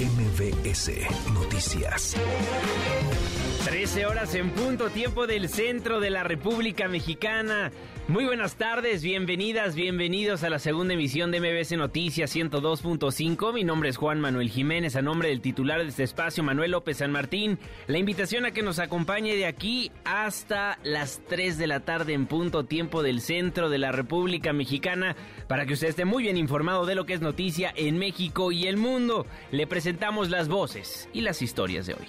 MBS Noticias. 13 horas en punto, tiempo del centro de la República Mexicana. Muy buenas tardes, bienvenidas, bienvenidos a la segunda emisión de MBS Noticias 102.5. Mi nombre es Juan Manuel Jiménez, a nombre del titular de este espacio, Manuel López San Martín. La invitación a que nos acompañe de aquí hasta las 3 de la tarde en punto, tiempo del centro de la República Mexicana, para que usted esté muy bien informado de lo que es noticia en México y el mundo. Le presentamos las voces y las historias de hoy.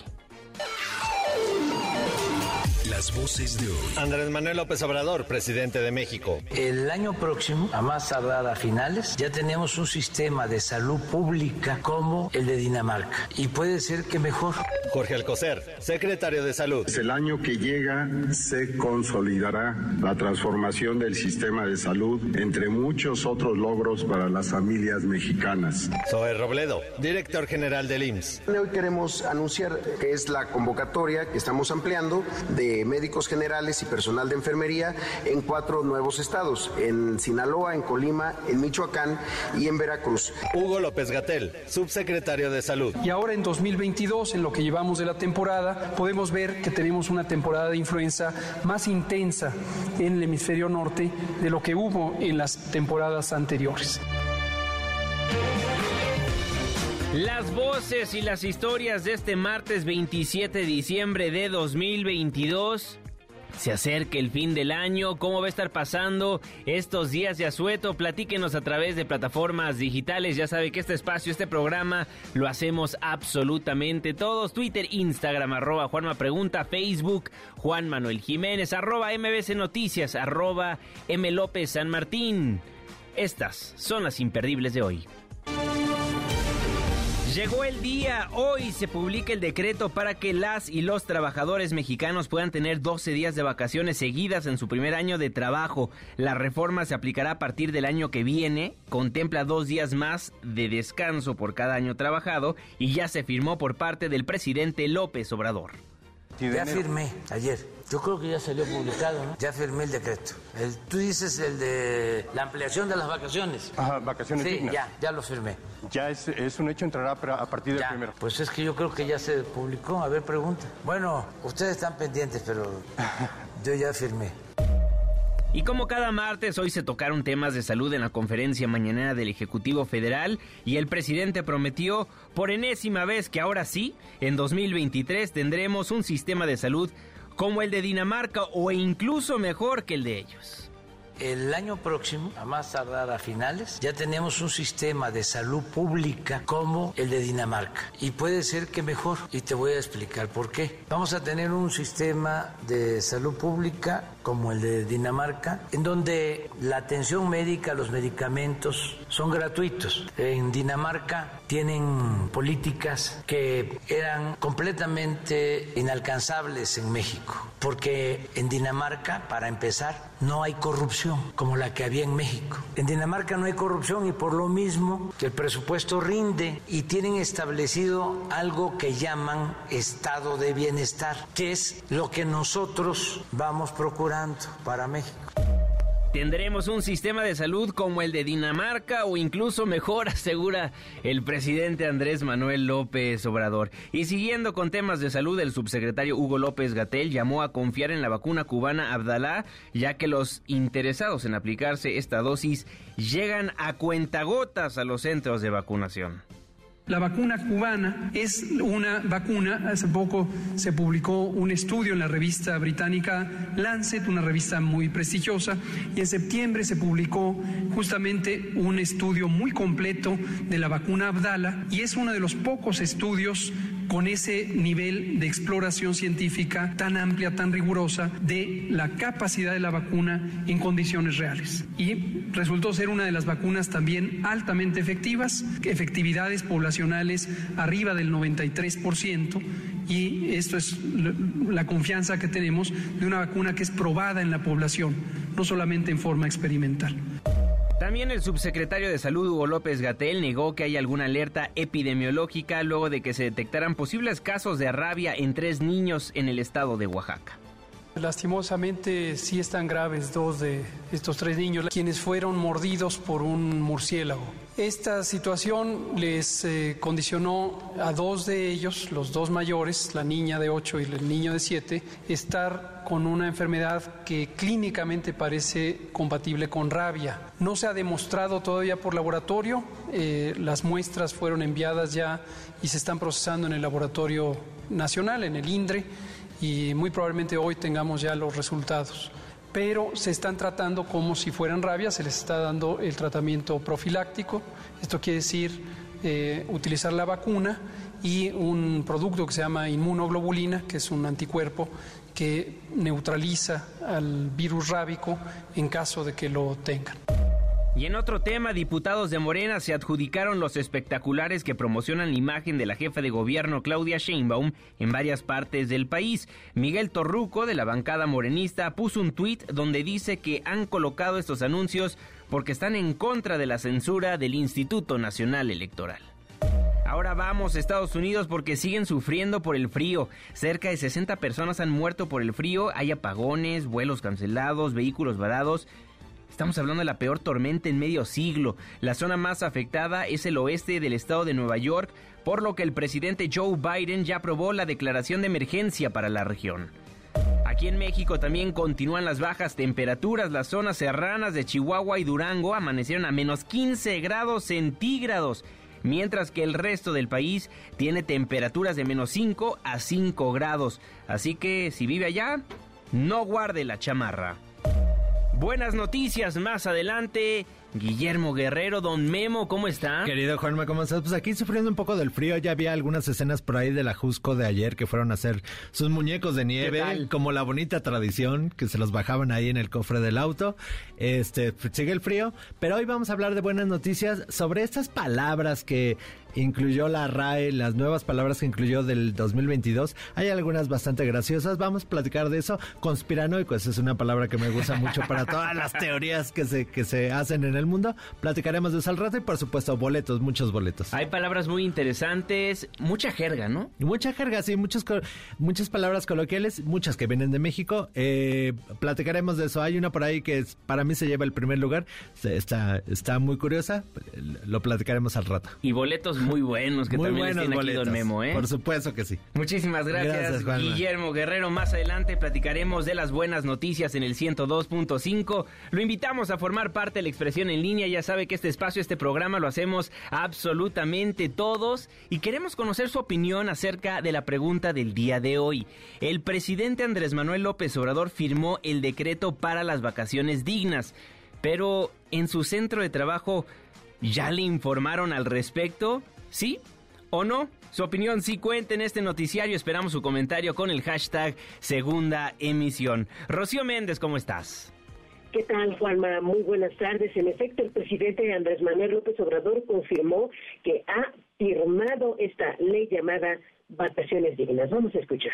Las voces de hoy. Andrés Manuel López Obrador, presidente de México. El año próximo, a más tardar a finales, ya tenemos un sistema de salud pública como el de Dinamarca. Y puede ser que mejor. Jorge Alcocer, secretario de Salud. El año que llega se consolidará la transformación del sistema de salud, entre muchos otros logros para las familias mexicanas. Zoe Robledo, director general del IMSS. Hoy queremos anunciar que es la convocatoria que estamos ampliando de médicos generales y personal de enfermería en cuatro nuevos estados, en Sinaloa, en Colima, en Michoacán y en Veracruz. Hugo López Gatel, subsecretario de Salud. Y ahora en 2022, en lo que llevamos de la temporada, podemos ver que tenemos una temporada de influenza más intensa en el hemisferio norte de lo que hubo en las temporadas anteriores. Las voces y las historias de este martes 27 de diciembre de 2022. Se acerca el fin del año, ¿cómo va a estar pasando estos días de asueto? Platíquenos a través de plataformas digitales. Ya sabe que este espacio, este programa, lo hacemos absolutamente todos. Twitter, Instagram, arroba Juanma Pregunta, Facebook, Juan Manuel Jiménez, arroba MBC Noticias, arroba M López San Martín. Estas son las imperdibles de hoy. Llegó el día, hoy se publica el decreto para que las y los trabajadores mexicanos puedan tener 12 días de vacaciones seguidas en su primer año de trabajo. La reforma se aplicará a partir del año que viene, contempla dos días más de descanso por cada año trabajado y ya se firmó por parte del presidente López Obrador. Ya firmé ayer. Yo creo que ya salió publicado, ¿no? Ya firmé el decreto. El, tú dices el de la ampliación de las vacaciones. Ajá, vacaciones Sí, dignas. ya, ya lo firmé. Ya es, es un hecho, entrará a partir del Ya. primero. Pues es que yo creo que ya se publicó. A ver, pregunta. Bueno, ustedes están pendientes, pero yo ya firmé. Y como cada martes, hoy se tocaron temas de salud en la conferencia mañanera del Ejecutivo Federal y el presidente prometió por enésima vez que ahora sí, en 2023 tendremos un sistema de salud como el de Dinamarca o incluso mejor que el de ellos. El año próximo, a más tardar a finales, ya tenemos un sistema de salud pública como el de Dinamarca. Y puede ser que mejor. Y te voy a explicar por qué. Vamos a tener un sistema de salud pública como el de Dinamarca, en donde la atención médica, los medicamentos son gratuitos. En Dinamarca tienen políticas que eran completamente inalcanzables en México, porque en Dinamarca, para empezar, no hay corrupción como la que había en México. En Dinamarca no hay corrupción y por lo mismo el presupuesto rinde y tienen establecido algo que llaman estado de bienestar, que es lo que nosotros vamos procurando para México. Tendremos un sistema de salud como el de Dinamarca o incluso mejor, asegura el presidente Andrés Manuel López Obrador. Y siguiendo con temas de salud, el subsecretario Hugo López Gatel llamó a confiar en la vacuna cubana Abdalá, ya que los interesados en aplicarse esta dosis llegan a cuentagotas a los centros de vacunación. La vacuna cubana es una vacuna, hace poco se publicó un estudio en la revista británica Lancet, una revista muy prestigiosa, y en septiembre se publicó justamente un estudio muy completo de la vacuna Abdala, y es uno de los pocos estudios con ese nivel de exploración científica tan amplia, tan rigurosa de la capacidad de la vacuna en condiciones reales. Y resultó ser una de las vacunas también altamente efectivas, efectividades poblacionales arriba del 93%, y esto es la confianza que tenemos de una vacuna que es probada en la población, no solamente en forma experimental. También el subsecretario de Salud Hugo López Gatel negó que hay alguna alerta epidemiológica luego de que se detectaran posibles casos de rabia en tres niños en el estado de Oaxaca. Lastimosamente sí están graves dos de estos tres niños, quienes fueron mordidos por un murciélago. Esta situación les eh, condicionó a dos de ellos, los dos mayores, la niña de 8 y el niño de 7, estar con una enfermedad que clínicamente parece compatible con rabia. No se ha demostrado todavía por laboratorio, eh, las muestras fueron enviadas ya y se están procesando en el laboratorio nacional, en el INDRE y muy probablemente hoy tengamos ya los resultados. Pero se están tratando como si fueran rabia, se les está dando el tratamiento profiláctico, esto quiere decir eh, utilizar la vacuna y un producto que se llama inmunoglobulina, que es un anticuerpo que neutraliza al virus rábico en caso de que lo tengan. Y en otro tema, diputados de Morena se adjudicaron los espectaculares que promocionan la imagen de la jefa de gobierno Claudia Sheinbaum en varias partes del país. Miguel Torruco, de la bancada morenista, puso un tuit donde dice que han colocado estos anuncios porque están en contra de la censura del Instituto Nacional Electoral. Ahora vamos a Estados Unidos porque siguen sufriendo por el frío. Cerca de 60 personas han muerto por el frío, hay apagones, vuelos cancelados, vehículos varados. Estamos hablando de la peor tormenta en medio siglo. La zona más afectada es el oeste del estado de Nueva York, por lo que el presidente Joe Biden ya aprobó la declaración de emergencia para la región. Aquí en México también continúan las bajas temperaturas. Las zonas serranas de Chihuahua y Durango amanecieron a menos 15 grados centígrados, mientras que el resto del país tiene temperaturas de menos 5 a 5 grados. Así que si vive allá, no guarde la chamarra. Buenas noticias más adelante. Guillermo Guerrero, don Memo, ¿cómo está? Querido Juanma, ¿cómo estás? Pues aquí sufriendo un poco del frío. Ya había algunas escenas por ahí de la Jusco de ayer que fueron a hacer sus muñecos de nieve, como la bonita tradición que se los bajaban ahí en el cofre del auto. Este, sigue el frío, pero hoy vamos a hablar de buenas noticias sobre estas palabras que incluyó la RAE, las nuevas palabras que incluyó del 2022. Hay algunas bastante graciosas. Vamos a platicar de eso. Conspiranoico, esa es una palabra que me gusta mucho para todas las teorías que se, que se hacen en el mundo. Platicaremos de eso al rato y por supuesto boletos, muchos boletos. Hay palabras muy interesantes, mucha jerga, ¿no? Mucha jerga, sí, muchas, muchas palabras coloquiales, muchas que vienen de México. Eh, platicaremos de eso. Hay una por ahí que para mí se lleva el primer lugar. Está, está muy curiosa. Lo platicaremos al rato. Y boletos muy buenos que también buenos tiene aquí Don Memo, ¿eh? Por supuesto que sí. Muchísimas gracias, Guillermo Guerrero. Más adelante platicaremos de las buenas noticias en el 102.5. Lo invitamos a formar parte de la expresión en línea. Ya sabe que este espacio, este programa lo hacemos absolutamente todos y queremos conocer su opinión acerca de la pregunta del día de hoy. El presidente Andrés Manuel López Obrador firmó el decreto para las vacaciones dignas, pero en su centro de trabajo ¿Ya le informaron al respecto? ¿Sí o no? Su opinión sí cuenta en este noticiario. Esperamos su comentario con el hashtag segunda emisión. Rocío Méndez, ¿cómo estás? ¿Qué tal, Juanma? Muy buenas tardes. En efecto, el presidente Andrés Manuel López Obrador confirmó que ha firmado esta ley llamada vacaciones dignas. Vamos a escuchar.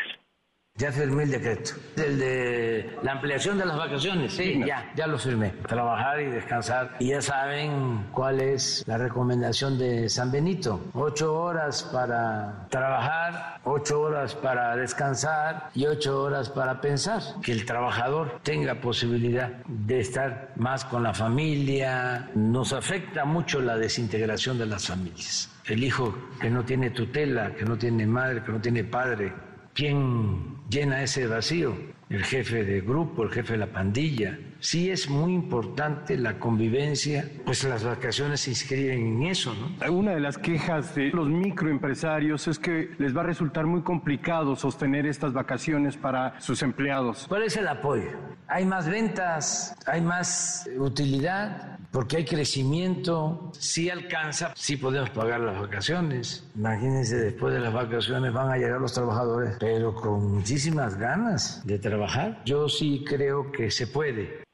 Ya firmé el decreto. El de la ampliación de las vacaciones, sí, ya, ya lo firmé. Trabajar y descansar. Y ya saben cuál es la recomendación de San Benito. Ocho horas para trabajar, ocho horas para descansar y ocho horas para pensar. Que el trabajador tenga posibilidad de estar más con la familia. Nos afecta mucho la desintegración de las familias. El hijo que no tiene tutela, que no tiene madre, que no tiene padre, ¿Quién llena ese vacío? El jefe de grupo, el jefe de la pandilla. Sí es muy importante la convivencia, pues las vacaciones se inscriben en eso, ¿no? Una de las quejas de los microempresarios es que les va a resultar muy complicado sostener estas vacaciones para sus empleados. ¿Cuál es el apoyo? Hay más ventas, hay más utilidad, porque hay crecimiento, si alcanza, sí podemos pagar las vacaciones. Imagínense, después de las vacaciones van a llegar los trabajadores, pero con muchísimas ganas de trabajar. Yo sí creo que se puede.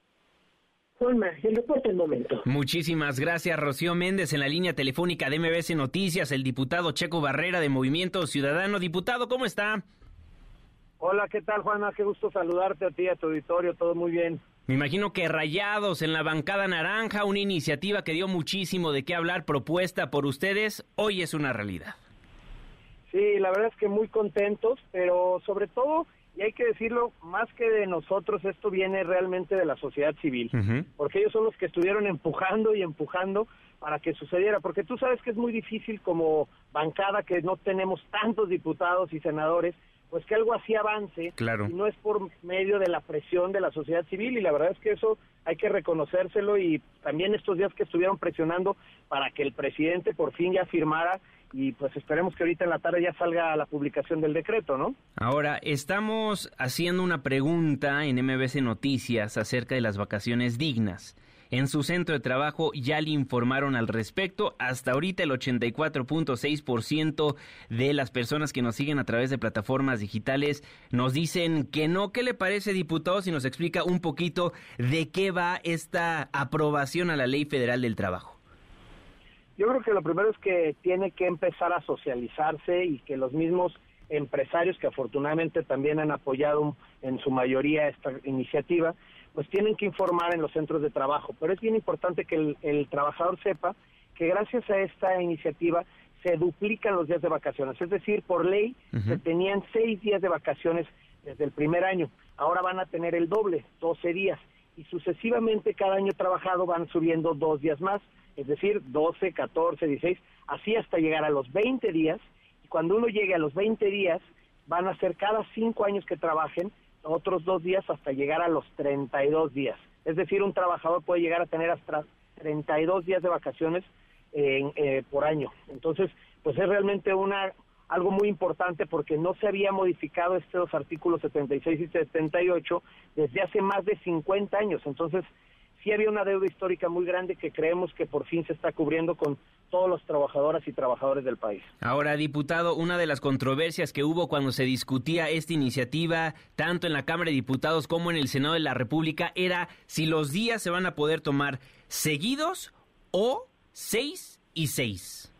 Juanma, el reporte del momento. Muchísimas gracias, Rocío Méndez. En la línea telefónica de MBS Noticias, el diputado Checo Barrera de Movimiento Ciudadano. Diputado, ¿cómo está? Hola, ¿qué tal, Juana? Qué gusto saludarte a ti, a tu auditorio, todo muy bien. Me imagino que Rayados en la bancada naranja, una iniciativa que dio muchísimo de qué hablar, propuesta por ustedes, hoy es una realidad. Sí, la verdad es que muy contentos, pero sobre todo, y hay que decirlo, más que de nosotros, esto viene realmente de la sociedad civil, porque ellos son los que estuvieron empujando y empujando para que sucediera, porque tú sabes que es muy difícil como bancada que no tenemos tantos diputados y senadores, pues que algo así avance, claro. y no es por medio de la presión de la sociedad civil, y la verdad es que eso hay que reconocérselo, y también estos días que estuvieron presionando para que el presidente por fin ya firmara, y pues esperemos que ahorita en la tarde ya salga la publicación del decreto, ¿no? Ahora, estamos haciendo una pregunta en MBC Noticias acerca de las vacaciones dignas. En su centro de trabajo ya le informaron al respecto. Hasta ahorita el 84.6% de las personas que nos siguen a través de plataformas digitales nos dicen que no. ¿Qué le parece, diputado, si nos explica un poquito de qué va esta aprobación a la Ley Federal del Trabajo? Yo creo que lo primero es que tiene que empezar a socializarse y que los mismos empresarios que afortunadamente también han apoyado en su mayoría esta iniciativa, pues tienen que informar en los centros de trabajo. Pero es bien importante que el, trabajador sepa que gracias a esta iniciativa se duplican los días de vacaciones. Es decir, por ley se tenían seis días de vacaciones desde el primer año. Ahora van a tener el doble, 12 días. Y sucesivamente cada año trabajado van subiendo dos días más. Es decir, 12, 14, 16, así hasta llegar a los 20 días. Y cuando uno llegue a los 20 días, van a ser cada cinco años que trabajen otros dos días hasta llegar a los 32 días. Es decir, un trabajador puede llegar a tener hasta 32 días de vacaciones eh, por año. Entonces, pues es realmente una algo muy importante porque no se había modificado estos artículos 76 y 78 desde hace más de 50 años. Entonces, sí había una deuda histórica muy grande que creemos que por fin se está cubriendo con todos los trabajadoras y trabajadores del país. Ahora, diputado, una de las controversias que hubo cuando se discutía esta iniciativa, tanto en la Cámara de Diputados como en el Senado de la República, era si los días se van a poder tomar seguidos o seis y seis.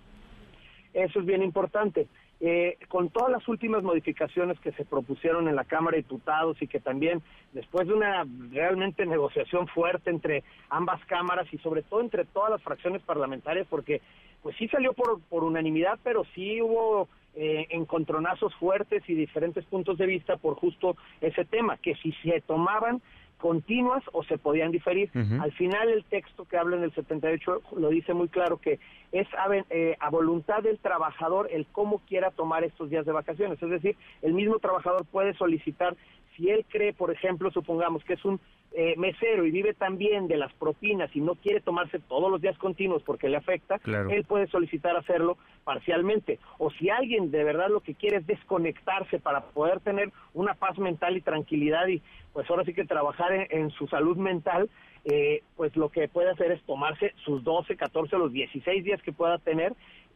Eso es bien importante. Eh, con todas las últimas modificaciones que se propusieron en la Cámara de Diputados y que también después de una realmente negociación fuerte entre ambas cámaras y sobre todo entre todas las fracciones parlamentarias, porque pues sí salió por, unanimidad, pero sí hubo eh, encontronazos fuertes y diferentes puntos de vista por justo ese tema, que si se tomaban continuas o se podían diferir. Al final el texto que habla en el 78 lo dice muy claro que es eh, a, voluntad del trabajador el cómo quiera tomar estos días de vacaciones. Es decir, el mismo trabajador puede solicitar, si él cree, por ejemplo, supongamos que es un eh, mesero y vive también de las propinas y no quiere tomarse todos los días continuos porque le afecta, él puede solicitar hacerlo parcialmente. O si alguien de verdad lo que quiere es desconectarse para poder tener una paz mental y tranquilidad y pues ahora sí que trabajar en, su salud mental, eh, pues lo que puede hacer es tomarse sus 12, 14, los 16 días que pueda tener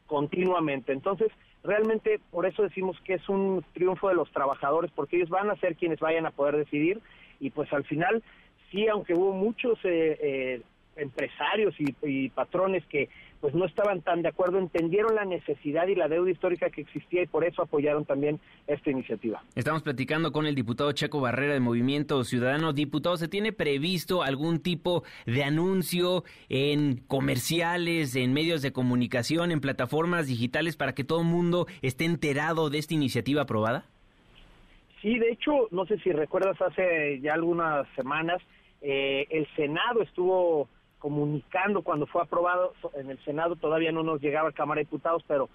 continuamente. Entonces, realmente por eso decimos que es un triunfo de los trabajadores, porque ellos van a ser quienes vayan a poder decidir y pues al final, sí, aunque hubo muchos eh, eh empresarios y, patrones que pues no estaban tan de acuerdo, entendieron la necesidad y la deuda histórica que existía y por eso apoyaron también esta iniciativa. Estamos platicando con el diputado Checo Barrera de Movimiento Ciudadano. Diputado, ¿se tiene previsto algún tipo de anuncio en comerciales, en medios de comunicación, en plataformas digitales para que todo el mundo esté enterado de esta iniciativa aprobada? Sí, de hecho, no sé si recuerdas, hace ya algunas semanas eh, el Senado estuvo comunicando cuando fue aprobado en el Senado, todavía no nos llegaba a Cámara de Diputados, pero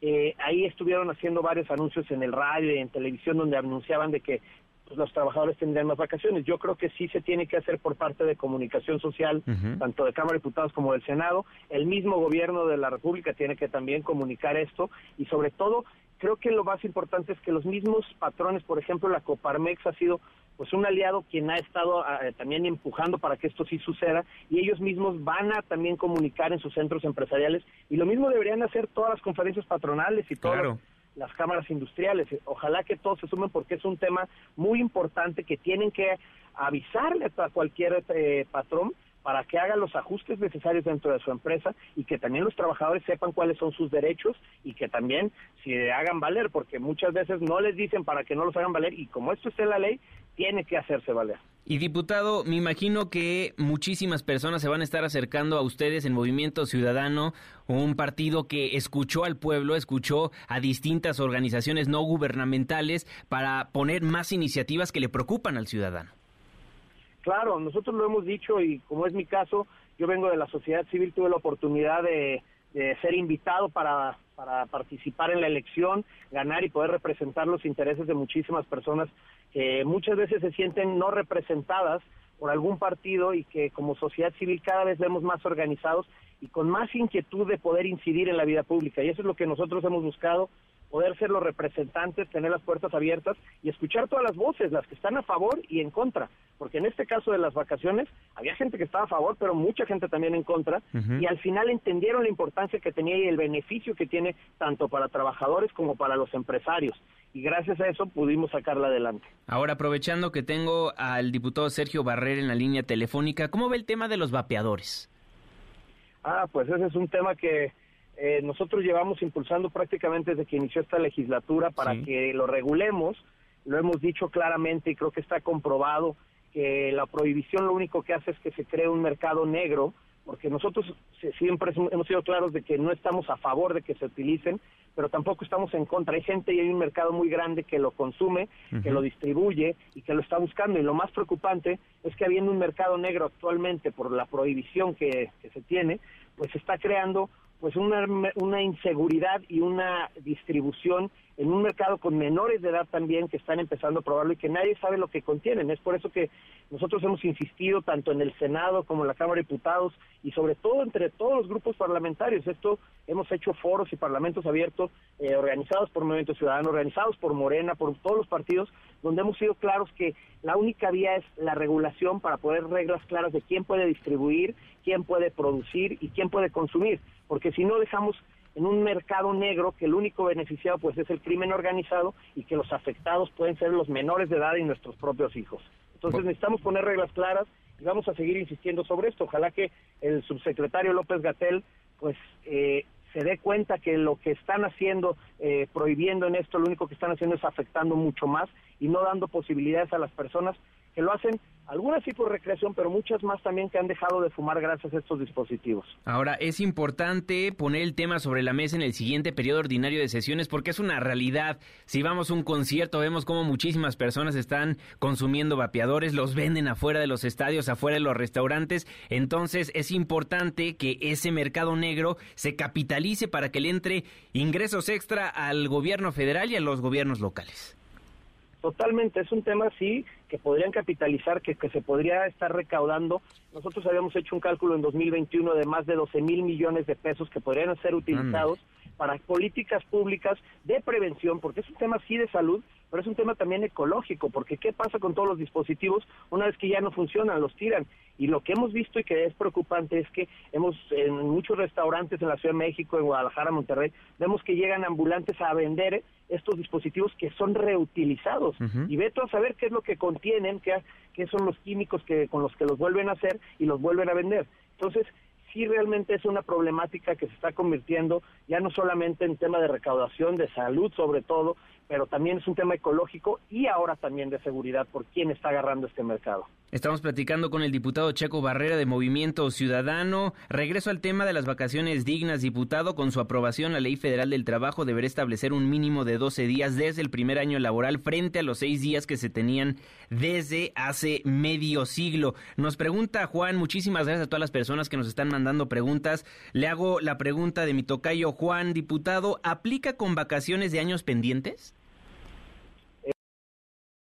eh, ahí estuvieron haciendo varios anuncios en el radio y en televisión donde anunciaban de que pues, los trabajadores tendrían más vacaciones. Yo creo que sí se tiene que hacer por parte de comunicación social, tanto de Cámara de Diputados como del Senado. El mismo gobierno de la República tiene que también comunicar esto y sobre todo creo que lo más importante es que los mismos patrones, por ejemplo, la Coparmex ha sido pues un aliado quien ha estado ah, eh, también empujando para que esto sí suceda y ellos mismos van a también comunicar en sus centros empresariales y lo mismo deberían hacer todas las conferencias patronales y todas las, cámaras industriales. Ojalá que todos se sumen porque es un tema muy importante que tienen que avisarle a cualquier eh, patrón para que haga los ajustes necesarios dentro de su empresa y que también los trabajadores sepan cuáles son sus derechos y que también se hagan valer, porque muchas veces no les dicen para que no los hagan valer y como esto está en la ley, tiene que hacerse valer. Y diputado, me imagino que muchísimas personas se van a estar acercando a ustedes en Movimiento Ciudadano, un partido que escuchó al pueblo, escuchó a distintas organizaciones no gubernamentales para poner más iniciativas que le preocupan al ciudadano. Claro, nosotros lo hemos dicho y como es mi caso, yo vengo de la sociedad civil, tuve la oportunidad de, ser invitado para, para participar en la elección, ganar y poder representar los intereses de muchísimas personas que muchas veces se sienten no representadas por algún partido y que como sociedad civil cada vez vemos más organizados y con más inquietud de poder incidir en la vida pública. Y eso es lo que nosotros hemos buscado poder ser los representantes, tener las puertas abiertas y escuchar todas las voces, las que están a favor y en contra, porque en este caso de las vacaciones había gente que estaba a favor, pero mucha gente también en contra, y al final entendieron la importancia que tenía y el beneficio que tiene tanto para trabajadores como para los empresarios. Y gracias a eso pudimos sacarla adelante. Ahora, aprovechando que tengo al diputado Sergio Barrer en la línea telefónica, ¿cómo ve el tema de los vapeadores? Ah, pues ese es un tema que eh, nosotros llevamos impulsando prácticamente desde que inició esta legislatura para que lo regulemos. Lo hemos dicho claramente y creo que está comprobado que la prohibición lo único que hace es que se cree un mercado negro, porque nosotros siempre hemos sido claros de que no estamos a favor de que se utilicen, pero tampoco estamos en contra. Hay gente y hay un mercado muy grande que lo consume, que lo distribuye y que lo está buscando. Y lo más preocupante es que habiendo un mercado negro actualmente por la prohibición que, que se tiene, pues se está creando pues una, una inseguridad y una distribución en un mercado con menores de edad también que están empezando a probarlo y que nadie sabe lo que contienen. Es por eso que nosotros hemos insistido tanto en el Senado como en la Cámara de Diputados y sobre todo entre todos los grupos parlamentarios. Esto hemos hecho foros y parlamentos abiertos eh, organizados por Movimiento Ciudadano, organizados por Morena, por todos los partidos, donde hemos sido claros que la única vía es la regulación para poder reglas claras de quién puede distribuir, quién puede producir y quién puede consumir porque si no dejamos en un mercado negro que el único beneficiado pues es el crimen organizado y que los afectados pueden ser los menores de edad y nuestros propios hijos. Entonces necesitamos poner reglas claras y vamos a seguir insistiendo sobre esto. Ojalá que el subsecretario López Gatel pues eh, se dé cuenta que lo que están haciendo, eh, prohibiendo en esto, lo único que están haciendo es afectando mucho más y no dando posibilidades a las personas que lo hacen algunas sí por recreación, pero muchas más también que han dejado de fumar gracias a estos dispositivos. Ahora, es importante poner el tema sobre la mesa en el siguiente periodo ordinario de sesiones porque es una realidad. Si vamos a un concierto, vemos como muchísimas personas están consumiendo vapeadores, los venden afuera de los estadios, afuera de los restaurantes. Entonces, es importante que ese mercado negro se capitalice para que le entre ingresos extra al gobierno federal y a los gobiernos locales. Totalmente, es un tema sí que podrían capitalizar, que, que se podría estar recaudando. Nosotros habíamos hecho un cálculo en 2021 de más de 12 mil millones de pesos que podrían ser utilizados para políticas públicas de prevención, porque es un tema sí de salud, pero es un tema también ecológico, porque ¿qué pasa con todos los dispositivos una vez que ya no funcionan? Los tiran. Y lo que hemos visto y que es preocupante es que hemos en muchos restaurantes en la Ciudad de México, en Guadalajara, Monterrey, vemos que llegan ambulantes a vender estos dispositivos que son reutilizados. Y ve a saber qué es lo que contienen, qué, qué son los químicos que con los que los vuelven a hacer y los vuelven a vender. Entonces, sí realmente es una problemática que se está convirtiendo ya no solamente en tema de recaudación, de salud sobre todo, pero también es un tema ecológico y ahora también de seguridad por quién está agarrando este mercado. Estamos platicando con el diputado Checo Barrera de Movimiento Ciudadano. Regreso al tema de las vacaciones dignas, diputado. Con su aprobación, la Ley Federal del Trabajo deberá establecer un mínimo de 12 días desde el primer año laboral frente a los seis días que se tenían desde hace medio siglo. Nos pregunta Juan, muchísimas gracias a todas las personas que nos están mandando preguntas. Le hago la pregunta de mi tocayo Juan, diputado, ¿aplica con vacaciones de años pendientes?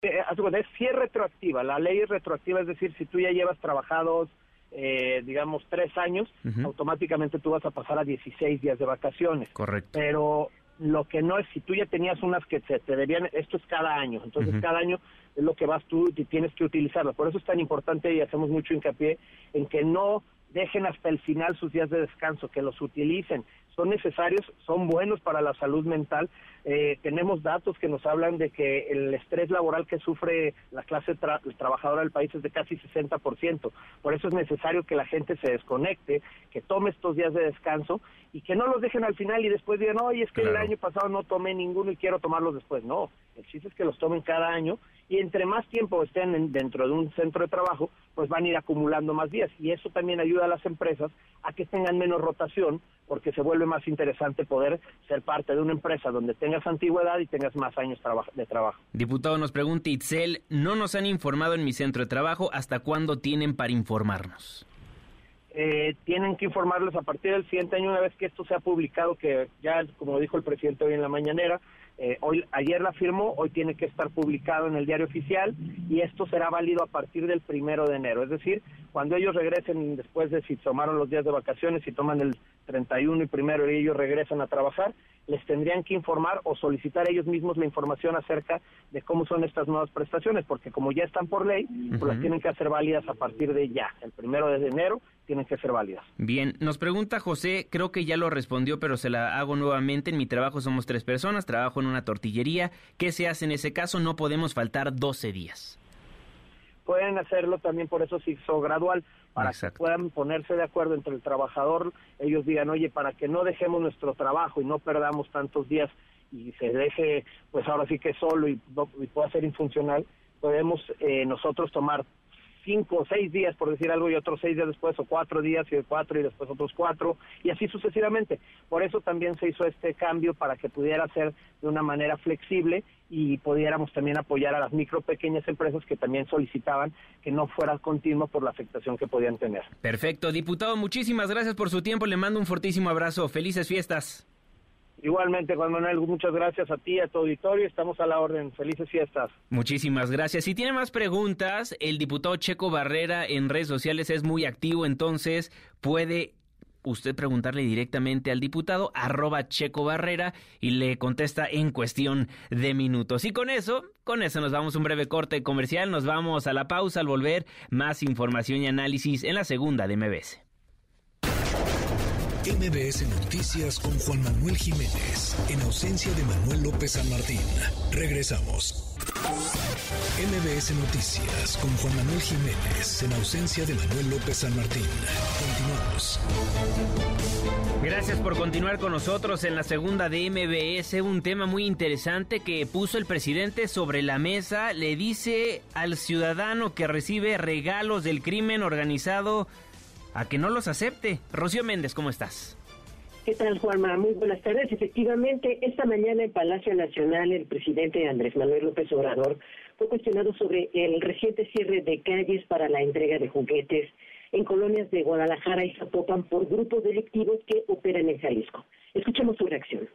Eh, es si es retroactiva, la ley es retroactiva, es decir, si tú ya llevas trabajados, eh, digamos, tres años, automáticamente tú vas a pasar a 16 días de vacaciones. Correcto. Pero lo que no es, si tú ya tenías unas que te, debían, esto es cada año, entonces cada año es lo que vas tú y tienes que utilizarlo. Por eso es tan importante y hacemos mucho hincapié en que no dejen hasta el final sus días de descanso, que los utilicen. Son necesarios, son buenos para la salud mental. Eh, tenemos datos que nos hablan de que el estrés laboral que sufre la clase trabajadora del país es de casi 60%. Por eso es necesario que la gente se desconecte, que tome estos días de descanso y que no los dejen al final y después digan, oye, es que el año pasado no tomé ninguno y quiero tomarlos después. No, el chiste es que los tomen cada año y entre más tiempo estén dentro de un centro de trabajo, pues van a ir acumulando más días y eso también ayuda a las empresas a que tengan menos rotación porque se vuelve más interesante poder ser parte de una empresa donde tengas antigüedad y tengas más años de trabajo. Diputado, nos pregunta Itzel, no nos han informado en mi centro de trabajo, ¿hasta cuándo tienen para informarnos? Eh, tienen que informarles a partir del siguiente año, una vez que esto sea publicado, que ya, como dijo el presidente hoy en la mañanera, eh, hoy, ayer la firmó, hoy tiene que estar publicado en el diario oficial y esto será válido a partir del primero de enero. Es decir, cuando ellos regresen después de si tomaron los días de vacaciones, y toman el 31 y primero y ellos regresan a trabajar, les tendrían que informar o solicitar ellos mismos la información acerca de cómo son estas nuevas prestaciones, porque como ya están por ley, pues las tienen que hacer válidas a partir de ya, el primero de enero tienen que ser válidas. Bien, nos pregunta José, creo que ya lo respondió, pero se la hago nuevamente. En mi trabajo somos tres personas, trabajo en una tortillería. ¿Qué se hace en ese caso? No podemos faltar 12 días. Pueden hacerlo también, por eso se hizo gradual, para que puedan ponerse de acuerdo entre el trabajador. Ellos digan, oye, para que no dejemos nuestro trabajo y no perdamos tantos días y se deje, pues ahora sí que solo y, pueda ser infuncional, podemos eh, nosotros tomar cinco o seis días, por decir algo, y otros seis días después, o cuatro días, y cuatro, y después otros cuatro, y así sucesivamente. Por eso también se hizo este cambio para que pudiera ser de una manera flexible y pudiéramos también apoyar a las micro pequeñas empresas que también solicitaban que no fuera continuo por la afectación que podían tener. Perfecto, diputado, muchísimas gracias por su tiempo, le mando un fortísimo abrazo, felices fiestas. Igualmente, Juan Manuel, muchas gracias a ti, a tu auditorio. Estamos a la orden. Felices fiestas. Muchísimas gracias. Si tiene más preguntas, el diputado Checo Barrera en redes sociales es muy activo, entonces puede usted preguntarle directamente al diputado arroba Checo Barrera y le contesta en cuestión de minutos. Y con eso, con eso nos vamos a un breve corte comercial, nos vamos a la pausa al volver, más información y análisis en la segunda de MBS. MBS Noticias con Juan Manuel Jiménez, en ausencia de Manuel López San Martín. Regresamos. MBS Noticias con Juan Manuel Jiménez, en ausencia de Manuel López San Martín. Continuamos. Gracias por continuar con nosotros en la segunda de MBS, un tema muy interesante que puso el presidente sobre la mesa. Le dice al ciudadano que recibe regalos del crimen organizado a que no los acepte. Rocío Méndez, ¿cómo estás? ¿Qué tal, Juanma? Muy buenas tardes. Efectivamente, esta mañana en Palacio Nacional, el presidente Andrés Manuel López Obrador fue cuestionado sobre el reciente cierre de calles para la entrega de juguetes en colonias de Guadalajara y Zapopan por grupos delictivos que operan en Jalisco. Escuchemos su reacción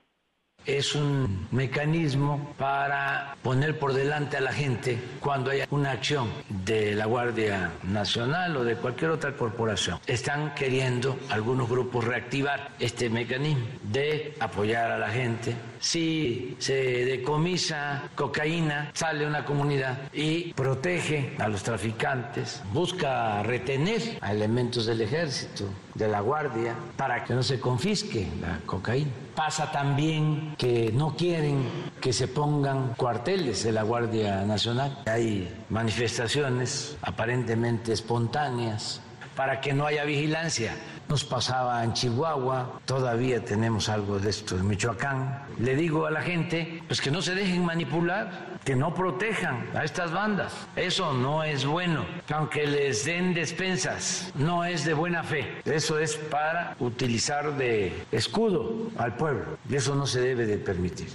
es un mecanismo para poner por delante a la gente cuando haya una acción de la Guardia Nacional o de cualquier otra corporación. Están queriendo algunos grupos reactivar este mecanismo de apoyar a la gente. Si se decomisa cocaína, sale una comunidad y protege a los traficantes, busca retener a elementos del ejército, de la Guardia, para que no se confisque la cocaína. Pasa también que no quieren que se pongan cuarteles de la Guardia Nacional. Hay manifestaciones aparentemente espontáneas para que no haya vigilancia. Nos pasaba en Chihuahua, todavía tenemos algo de esto en Michoacán. Le digo a la gente, pues que no se dejen manipular, que no protejan a estas bandas. Eso no es bueno. Aunque les den despensas, no es de buena fe. Eso es para utilizar de escudo al pueblo. Y eso no se debe de permitir.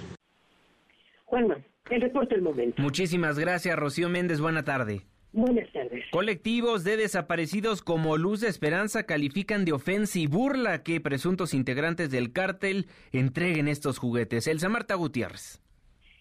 Juanma, el reporte del momento. Muchísimas gracias, Rocío Méndez. Buena tarde. Buenas tardes. Colectivos de desaparecidos como Luz de Esperanza califican de ofensa y burla que presuntos integrantes del cártel entreguen estos juguetes. Elsa Marta Gutiérrez.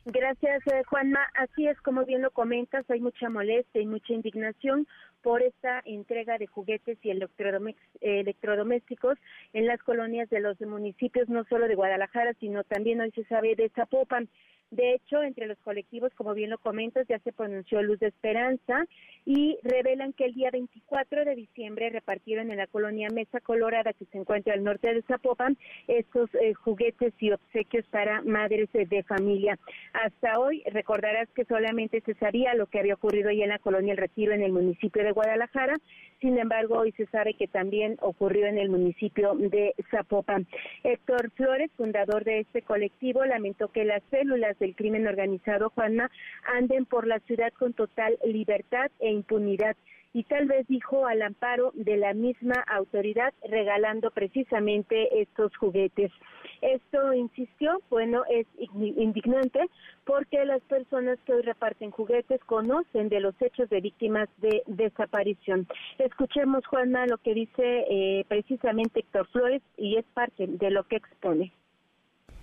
Gracias, eh, Juanma. Así es, como bien lo comentas, hay mucha molestia y mucha indignación por esta entrega de juguetes y electrodomésticos en las colonias de los municipios, no solo de Guadalajara, sino también hoy se sabe de Zapopan. De hecho, entre los colectivos, como bien lo comentas, ya se pronunció Luz de Esperanza y revelan que el día 24 de diciembre repartieron en la colonia Mesa Colorada, que se encuentra al norte de Zapopan, estos eh, juguetes y obsequios para madres de familia. Hasta hoy, recordarás que solamente se sabía lo que había ocurrido ahí en la colonia El Retiro, en el municipio de Guadalajara. Sin embargo, hoy se sabe que también ocurrió en el municipio de Zapopan. Héctor Flores, fundador de este colectivo, lamentó que las células del crimen organizado, Juanma, anden por la ciudad con total libertad e impunidad y tal vez dijo al amparo de la misma autoridad regalando precisamente estos juguetes. Esto, insistió, bueno, es indignante porque las personas que hoy reparten juguetes conocen de los hechos de víctimas de desaparición. Escuchemos, Juanma, lo que dice eh, precisamente Héctor Flores y es parte de lo que expone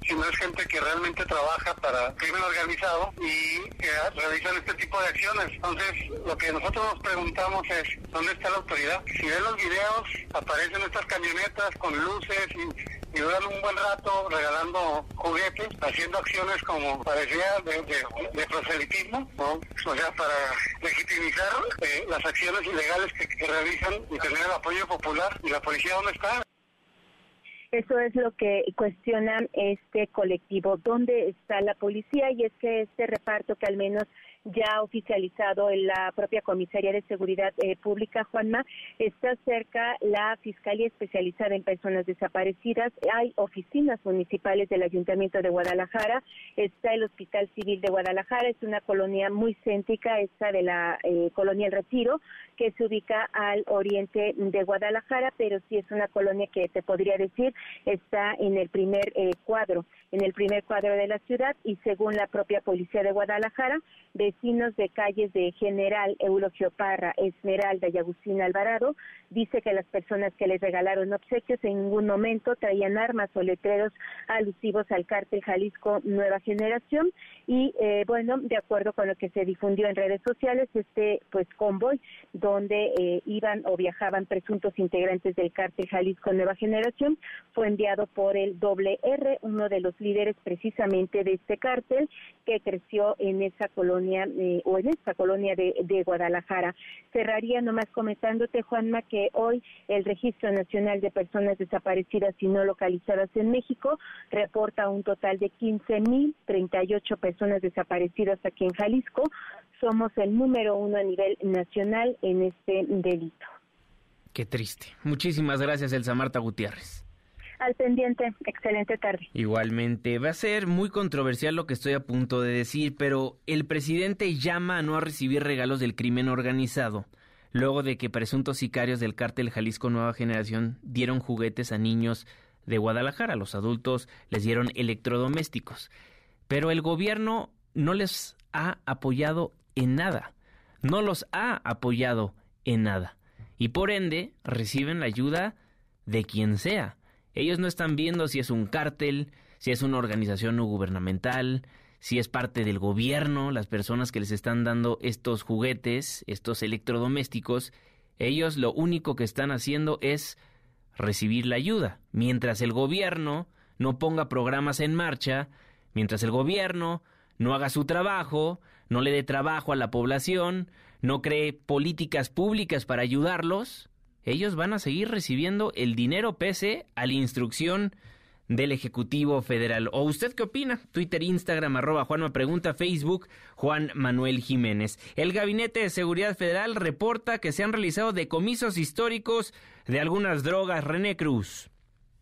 sino es gente que realmente trabaja para crimen organizado y que realizan este tipo de acciones. Entonces, lo que nosotros nos preguntamos es, ¿dónde está la autoridad? Si ven los videos, aparecen estas camionetas con luces y, duran un buen rato regalando juguetes, haciendo acciones como parecía de, proselitismo, o sea, para legitimizar eh, las acciones ilegales que, que realizan y tener el apoyo popular. ¿Y la policía dónde está? Eso es lo que cuestionan este colectivo. ¿Dónde está la policía? Y es que este reparto que al menos ya oficializado en la propia Comisaría de Seguridad eh, Pública, Juanma, está cerca la Fiscalía Especializada en Personas Desaparecidas, hay oficinas municipales del Ayuntamiento de Guadalajara, está el Hospital Civil de Guadalajara, es una colonia muy céntrica, esta de la eh, colonia El Retiro, que se ubica al oriente de Guadalajara, pero sí es una colonia que te podría decir está en el primer eh, cuadro, en el primer cuadro de la ciudad y según la propia Policía de Guadalajara, vecinos de calles de General Eulogio Parra, Esmeralda y Agustín Alvarado, dice que las personas que les regalaron obsequios en ningún momento traían armas o letreros alusivos al cártel Jalisco Nueva Generación. Y eh, bueno, de acuerdo con lo que se difundió en redes sociales, este pues convoy donde eh, iban o viajaban presuntos integrantes del cártel Jalisco Nueva Generación fue enviado por el doble R, uno de los líderes precisamente de este cártel que creció en esa colonia eh, o en esta colonia de, de Guadalajara. Cerraría nomás comentándote, Juanma, que hoy el Registro Nacional de Personas Desaparecidas y No Localizadas en México reporta un total de 15.038 personas desaparecidas aquí en Jalisco. Somos el número uno a nivel nacional en este delito. Qué triste. Muchísimas gracias, Elsa Marta Gutiérrez. Al pendiente, excelente tarde. Igualmente, va a ser muy controversial lo que estoy a punto de decir, pero el presidente llama a no recibir regalos del crimen organizado luego de que presuntos sicarios del cártel Jalisco Nueva Generación dieron juguetes a niños de Guadalajara. Los adultos les dieron electrodomésticos. Pero el gobierno no les ha apoyado en nada. No los ha apoyado en nada. Y por ende reciben la ayuda de quien sea. Ellos no están viendo si es un cártel, si es una organización no gubernamental, si es parte del gobierno, las personas que les están dando estos juguetes, estos electrodomésticos, ellos lo único que están haciendo es recibir la ayuda, mientras el gobierno no ponga programas en marcha, mientras el gobierno no haga su trabajo, no le dé trabajo a la población, no cree políticas públicas para ayudarlos, ellos van a seguir recibiendo el dinero pese a la instrucción del Ejecutivo Federal. ¿O usted qué opina? Twitter, Instagram, arroba Juan Pregunta, Facebook, Juan Manuel Jiménez. El Gabinete de Seguridad Federal reporta que se han realizado decomisos históricos de algunas drogas. René Cruz.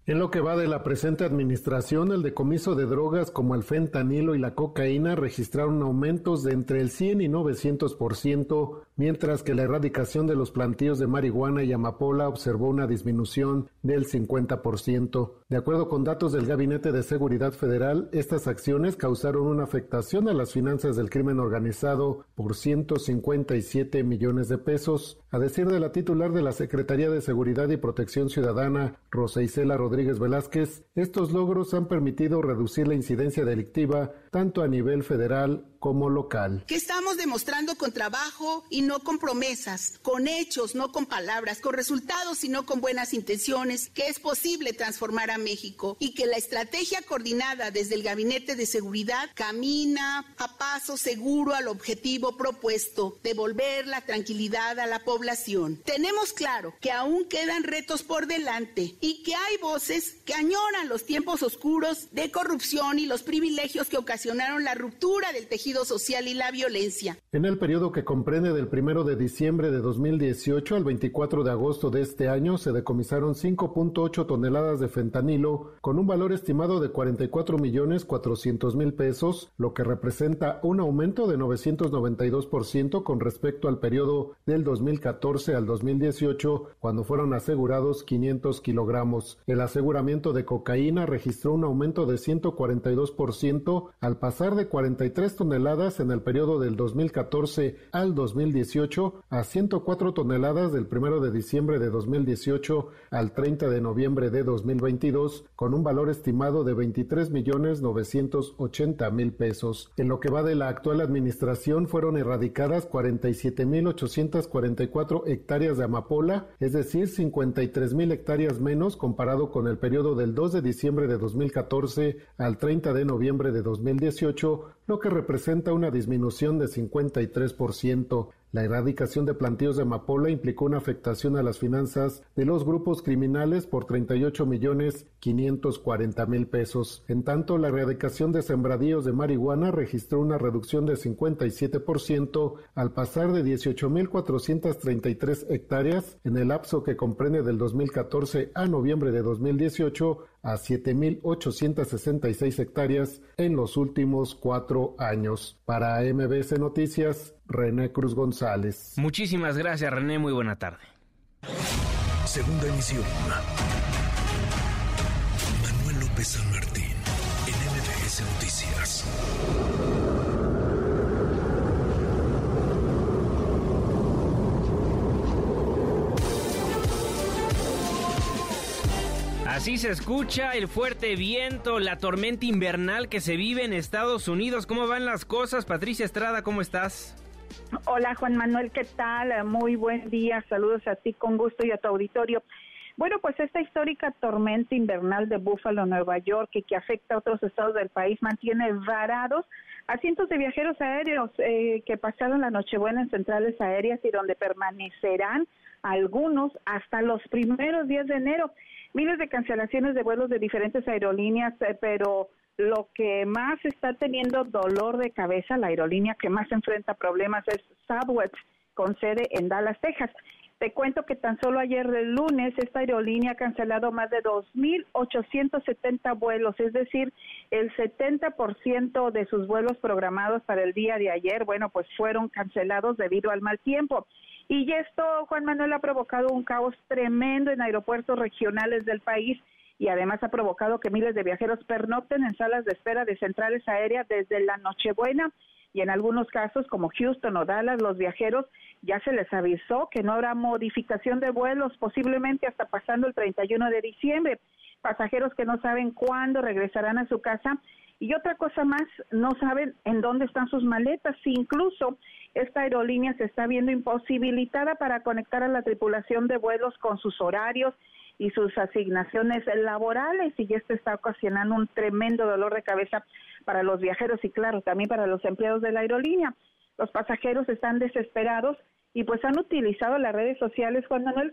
En lo que va de la presente administración, el decomiso de drogas como el fentanilo y la cocaína registraron aumentos de entre el 100 y 900%, mientras que la erradicación de los plantíos de marihuana y amapola observó una disminución del 50%. De acuerdo con datos del Gabinete de Seguridad Federal, estas acciones causaron una afectación a las finanzas del crimen organizado por 157 millones de pesos. A decir de la titular de la Secretaría de Seguridad y Protección Ciudadana, Rosa Isela Rodríguez Velázquez, estos logros han permitido reducir la incidencia delictiva tanto a nivel federal como local. Que estamos demostrando con trabajo y no con promesas, con hechos, no con palabras, con resultados y no con buenas intenciones, que es posible transformar a México y que la estrategia coordinada desde el Gabinete de Seguridad camina a paso seguro al objetivo propuesto, devolver la tranquilidad a la población. Tenemos claro que aún quedan retos por delante y que hay voces que añoran los tiempos oscuros de corrupción y los privilegios que la ruptura del tejido social y la violencia. En el periodo que comprende del 1 de diciembre de 2018 al 24 de agosto de este año se decomisaron 5.8 toneladas de fentanilo con un valor estimado de 44 millones 400 mil pesos, lo que representa un aumento de 992% con respecto al periodo del 2014 al 2018, cuando fueron asegurados 500 kilogramos. El aseguramiento de cocaína registró un aumento de 142% al pasar de 43 toneladas en el periodo del 2014 al 2018 a 104 toneladas del 1 de diciembre de 2018 al 30 de noviembre de 2022, con un valor estimado de 23 millones 980 mil pesos. En lo que va de la actual administración fueron erradicadas 47 mil 844 hectáreas de amapola, es decir, 53 mil hectáreas menos comparado con el periodo del 2 de diciembre de 2014 al 30 de noviembre de 2018, lo que representa una disminución de 53%. La erradicación de plantíos de amapola implicó una afectación a las finanzas de los grupos criminales por 38 millones 540 mil pesos. En tanto, la erradicación de sembradíos de marihuana registró una reducción de 57% al pasar de 18 mil 433 hectáreas en el lapso que comprende del 2014 a noviembre de 2018 a 7.866 hectáreas en los últimos cuatro años. Para MBS Noticias, René Cruz González. Muchísimas gracias, René. Muy buena tarde. Segunda emisión. Manuel López San Martín, en MBS Noticias. Así se escucha el fuerte viento, la tormenta invernal que se vive en Estados Unidos. ¿Cómo van las cosas? Patricia Estrada, ¿cómo estás? Hola Juan Manuel, ¿qué tal? Muy buen día, saludos a ti con gusto y a tu auditorio. Bueno, pues esta histórica tormenta invernal de Buffalo, Nueva York, que, que afecta a otros estados del país, mantiene varados a cientos de viajeros aéreos eh, que pasaron la Nochebuena en centrales aéreas y donde permanecerán algunos hasta los primeros días de enero miles de cancelaciones de vuelos de diferentes aerolíneas, eh, pero lo que más está teniendo dolor de cabeza, la aerolínea que más enfrenta problemas es Southwest, con sede en Dallas, Texas. Te cuento que tan solo ayer el lunes esta aerolínea ha cancelado más de 2.870 vuelos, es decir, el 70% de sus vuelos programados para el día de ayer, bueno, pues fueron cancelados debido al mal tiempo. Y esto, Juan Manuel, ha provocado un caos tremendo en aeropuertos regionales del país y además ha provocado que miles de viajeros pernocten en salas de espera de centrales aéreas desde la Nochebuena y en algunos casos como Houston o Dallas los viajeros ya se les avisó que no habrá modificación de vuelos posiblemente hasta pasando el 31 de diciembre. Pasajeros que no saben cuándo regresarán a su casa y otra cosa más, no saben en dónde están sus maletas. Incluso esta aerolínea se está viendo imposibilitada para conectar a la tripulación de vuelos con sus horarios y sus asignaciones laborales y esto está ocasionando un tremendo dolor de cabeza para los viajeros y claro, también para los empleados de la aerolínea. Los pasajeros están desesperados y pues han utilizado las redes sociales, Juan Manuel,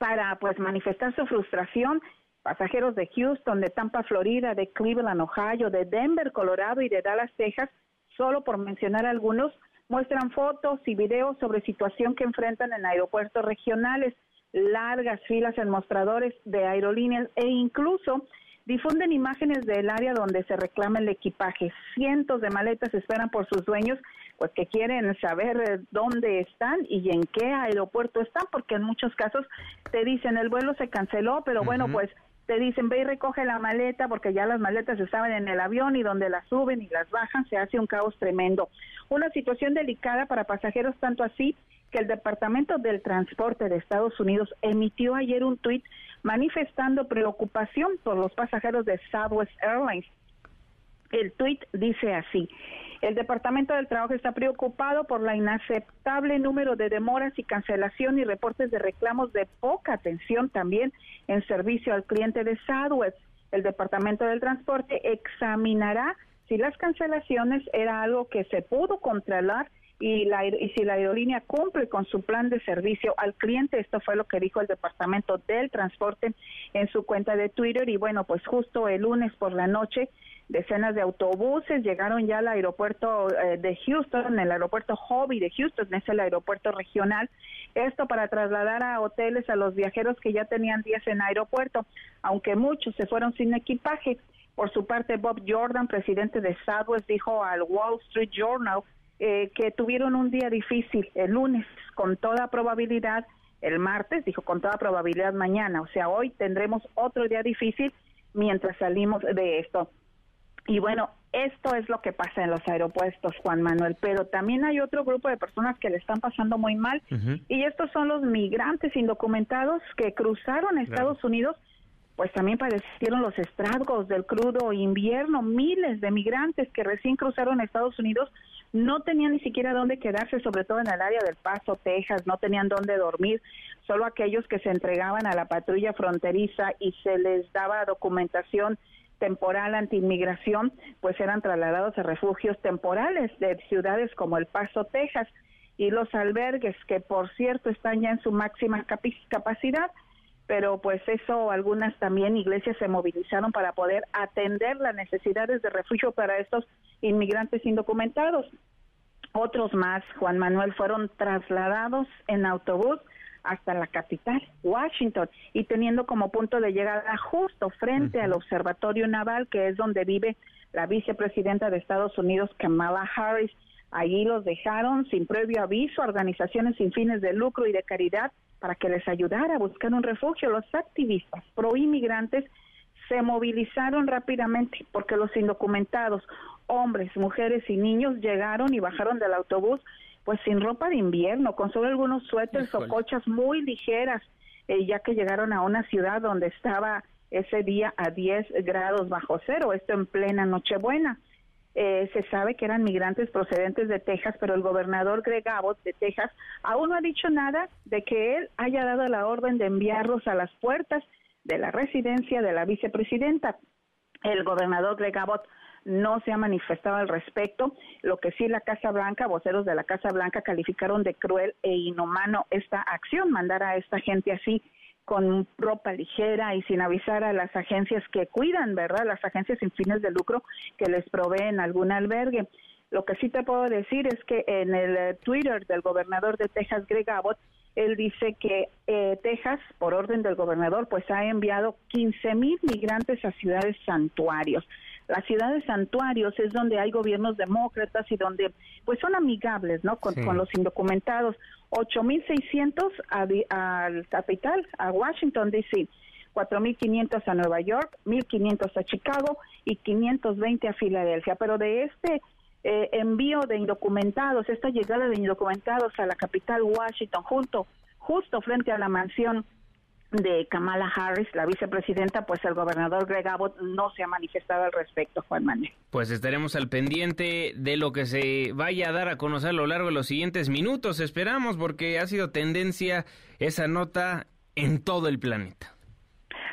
para pues manifestar su frustración. Pasajeros de Houston, de Tampa, Florida, de Cleveland, Ohio, de Denver, Colorado y de Dallas, Texas, solo por mencionar algunos, muestran fotos y videos sobre situación que enfrentan en aeropuertos regionales, largas filas en mostradores de aerolíneas e incluso difunden imágenes del área donde se reclama el equipaje. Cientos de maletas esperan por sus dueños, pues que quieren saber eh, dónde están y en qué aeropuerto están, porque en muchos casos te dicen el vuelo se canceló, pero bueno, pues te dicen ve y recoge la maleta porque ya las maletas estaban en el avión y donde las suben y las bajan se hace un caos tremendo. Una situación delicada para pasajeros tanto así que el Departamento del Transporte de Estados Unidos emitió ayer un tuit manifestando preocupación por los pasajeros de Southwest Airlines. El tuit dice así. El Departamento del Trabajo está preocupado por la inaceptable número de demoras y cancelación y reportes de reclamos de poca atención también en servicio al cliente de Southwest. El Departamento del Transporte examinará si las cancelaciones era algo que se pudo controlar y, la, y si la aerolínea cumple con su plan de servicio al cliente. Esto fue lo que dijo el Departamento del Transporte en su cuenta de Twitter. Y bueno, pues justo el lunes por la noche decenas de autobuses llegaron ya al aeropuerto eh, de Houston, el aeropuerto Hobby de Houston, es el aeropuerto regional, esto para trasladar a hoteles a los viajeros que ya tenían días en aeropuerto, aunque muchos se fueron sin equipaje. Por su parte, Bob Jordan, presidente de Southwest, dijo al Wall Street Journal eh, que tuvieron un día difícil el lunes, con toda probabilidad, el martes, dijo con toda probabilidad mañana, o sea, hoy tendremos otro día difícil mientras salimos de esto. Y bueno, esto es lo que pasa en los aeropuertos, Juan Manuel, pero también hay otro grupo de personas que le están pasando muy mal. Y estos son los migrantes indocumentados que cruzaron Estados Unidos, pues también padecieron los estragos del crudo invierno. Miles de migrantes que recién cruzaron Estados Unidos no tenían ni siquiera dónde quedarse, sobre todo en el área del Paso, Texas, no tenían dónde dormir, solo aquellos que se entregaban a la patrulla fronteriza y se les daba documentación temporal anti-inmigración, pues eran trasladados a refugios temporales de ciudades como El Paso, Texas, y los albergues, que por cierto están ya en su máxima capacidad, pero pues eso algunas también iglesias se movilizaron para poder atender las necesidades de refugio para estos inmigrantes indocumentados. Otros más, Juan Manuel, fueron trasladados en autobús hasta la capital, Washington, y teniendo como punto de llegada justo frente al Observatorio Naval, que es donde vive la vicepresidenta de Estados Unidos, Kamala Harris. Allí los dejaron sin previo aviso organizaciones sin fines de lucro y de caridad para que les ayudara a buscar un refugio. Los activistas pro inmigrantes se movilizaron rápidamente porque los indocumentados, hombres, mujeres y niños llegaron y bajaron del autobús pues sin ropa de invierno, con solo algunos suéteres o cochas muy ligeras, eh, ya que llegaron a una ciudad donde estaba ese día a 10 grados bajo cero, esto en plena Nochebuena. Eh, se sabe que eran migrantes procedentes de Texas, pero el gobernador Greg Abbott de Texas aún no ha dicho nada de que él haya dado la orden de enviarlos a las puertas de la residencia de la vicepresidenta. El gobernador Greg Abbott no se ha manifestado al respecto. Lo que sí la Casa Blanca, voceros de la Casa Blanca calificaron de cruel e inhumano esta acción, mandar a esta gente así con ropa ligera y sin avisar a las agencias que cuidan, ¿verdad? Las agencias sin fines de lucro que les proveen algún albergue. Lo que sí te puedo decir es que en el eh, Twitter del gobernador de Texas, Greg Abbott, él dice que eh, Texas, por orden del gobernador, pues ha enviado 15 mil migrantes a ciudades santuarios. Las ciudades santuarios es donde hay gobiernos demócratas y donde pues son amigables, ¿no? Con, con los indocumentados. 8.600 al capital, a Washington, D.C. 4.500 a Nueva York, 1.500 a Chicago y 520 a Filadelfia. Pero de este eh, envío de indocumentados, esta llegada de indocumentados a la capital Washington, junto, justo frente a la mansión de Kamala Harris, la vicepresidenta, pues el gobernador Greg Abbott no se ha manifestado al respecto, Juan Manuel. Pues estaremos al pendiente de lo que se vaya a dar a conocer a lo largo de los siguientes minutos, esperamos, porque ha sido tendencia esa nota en todo el planeta.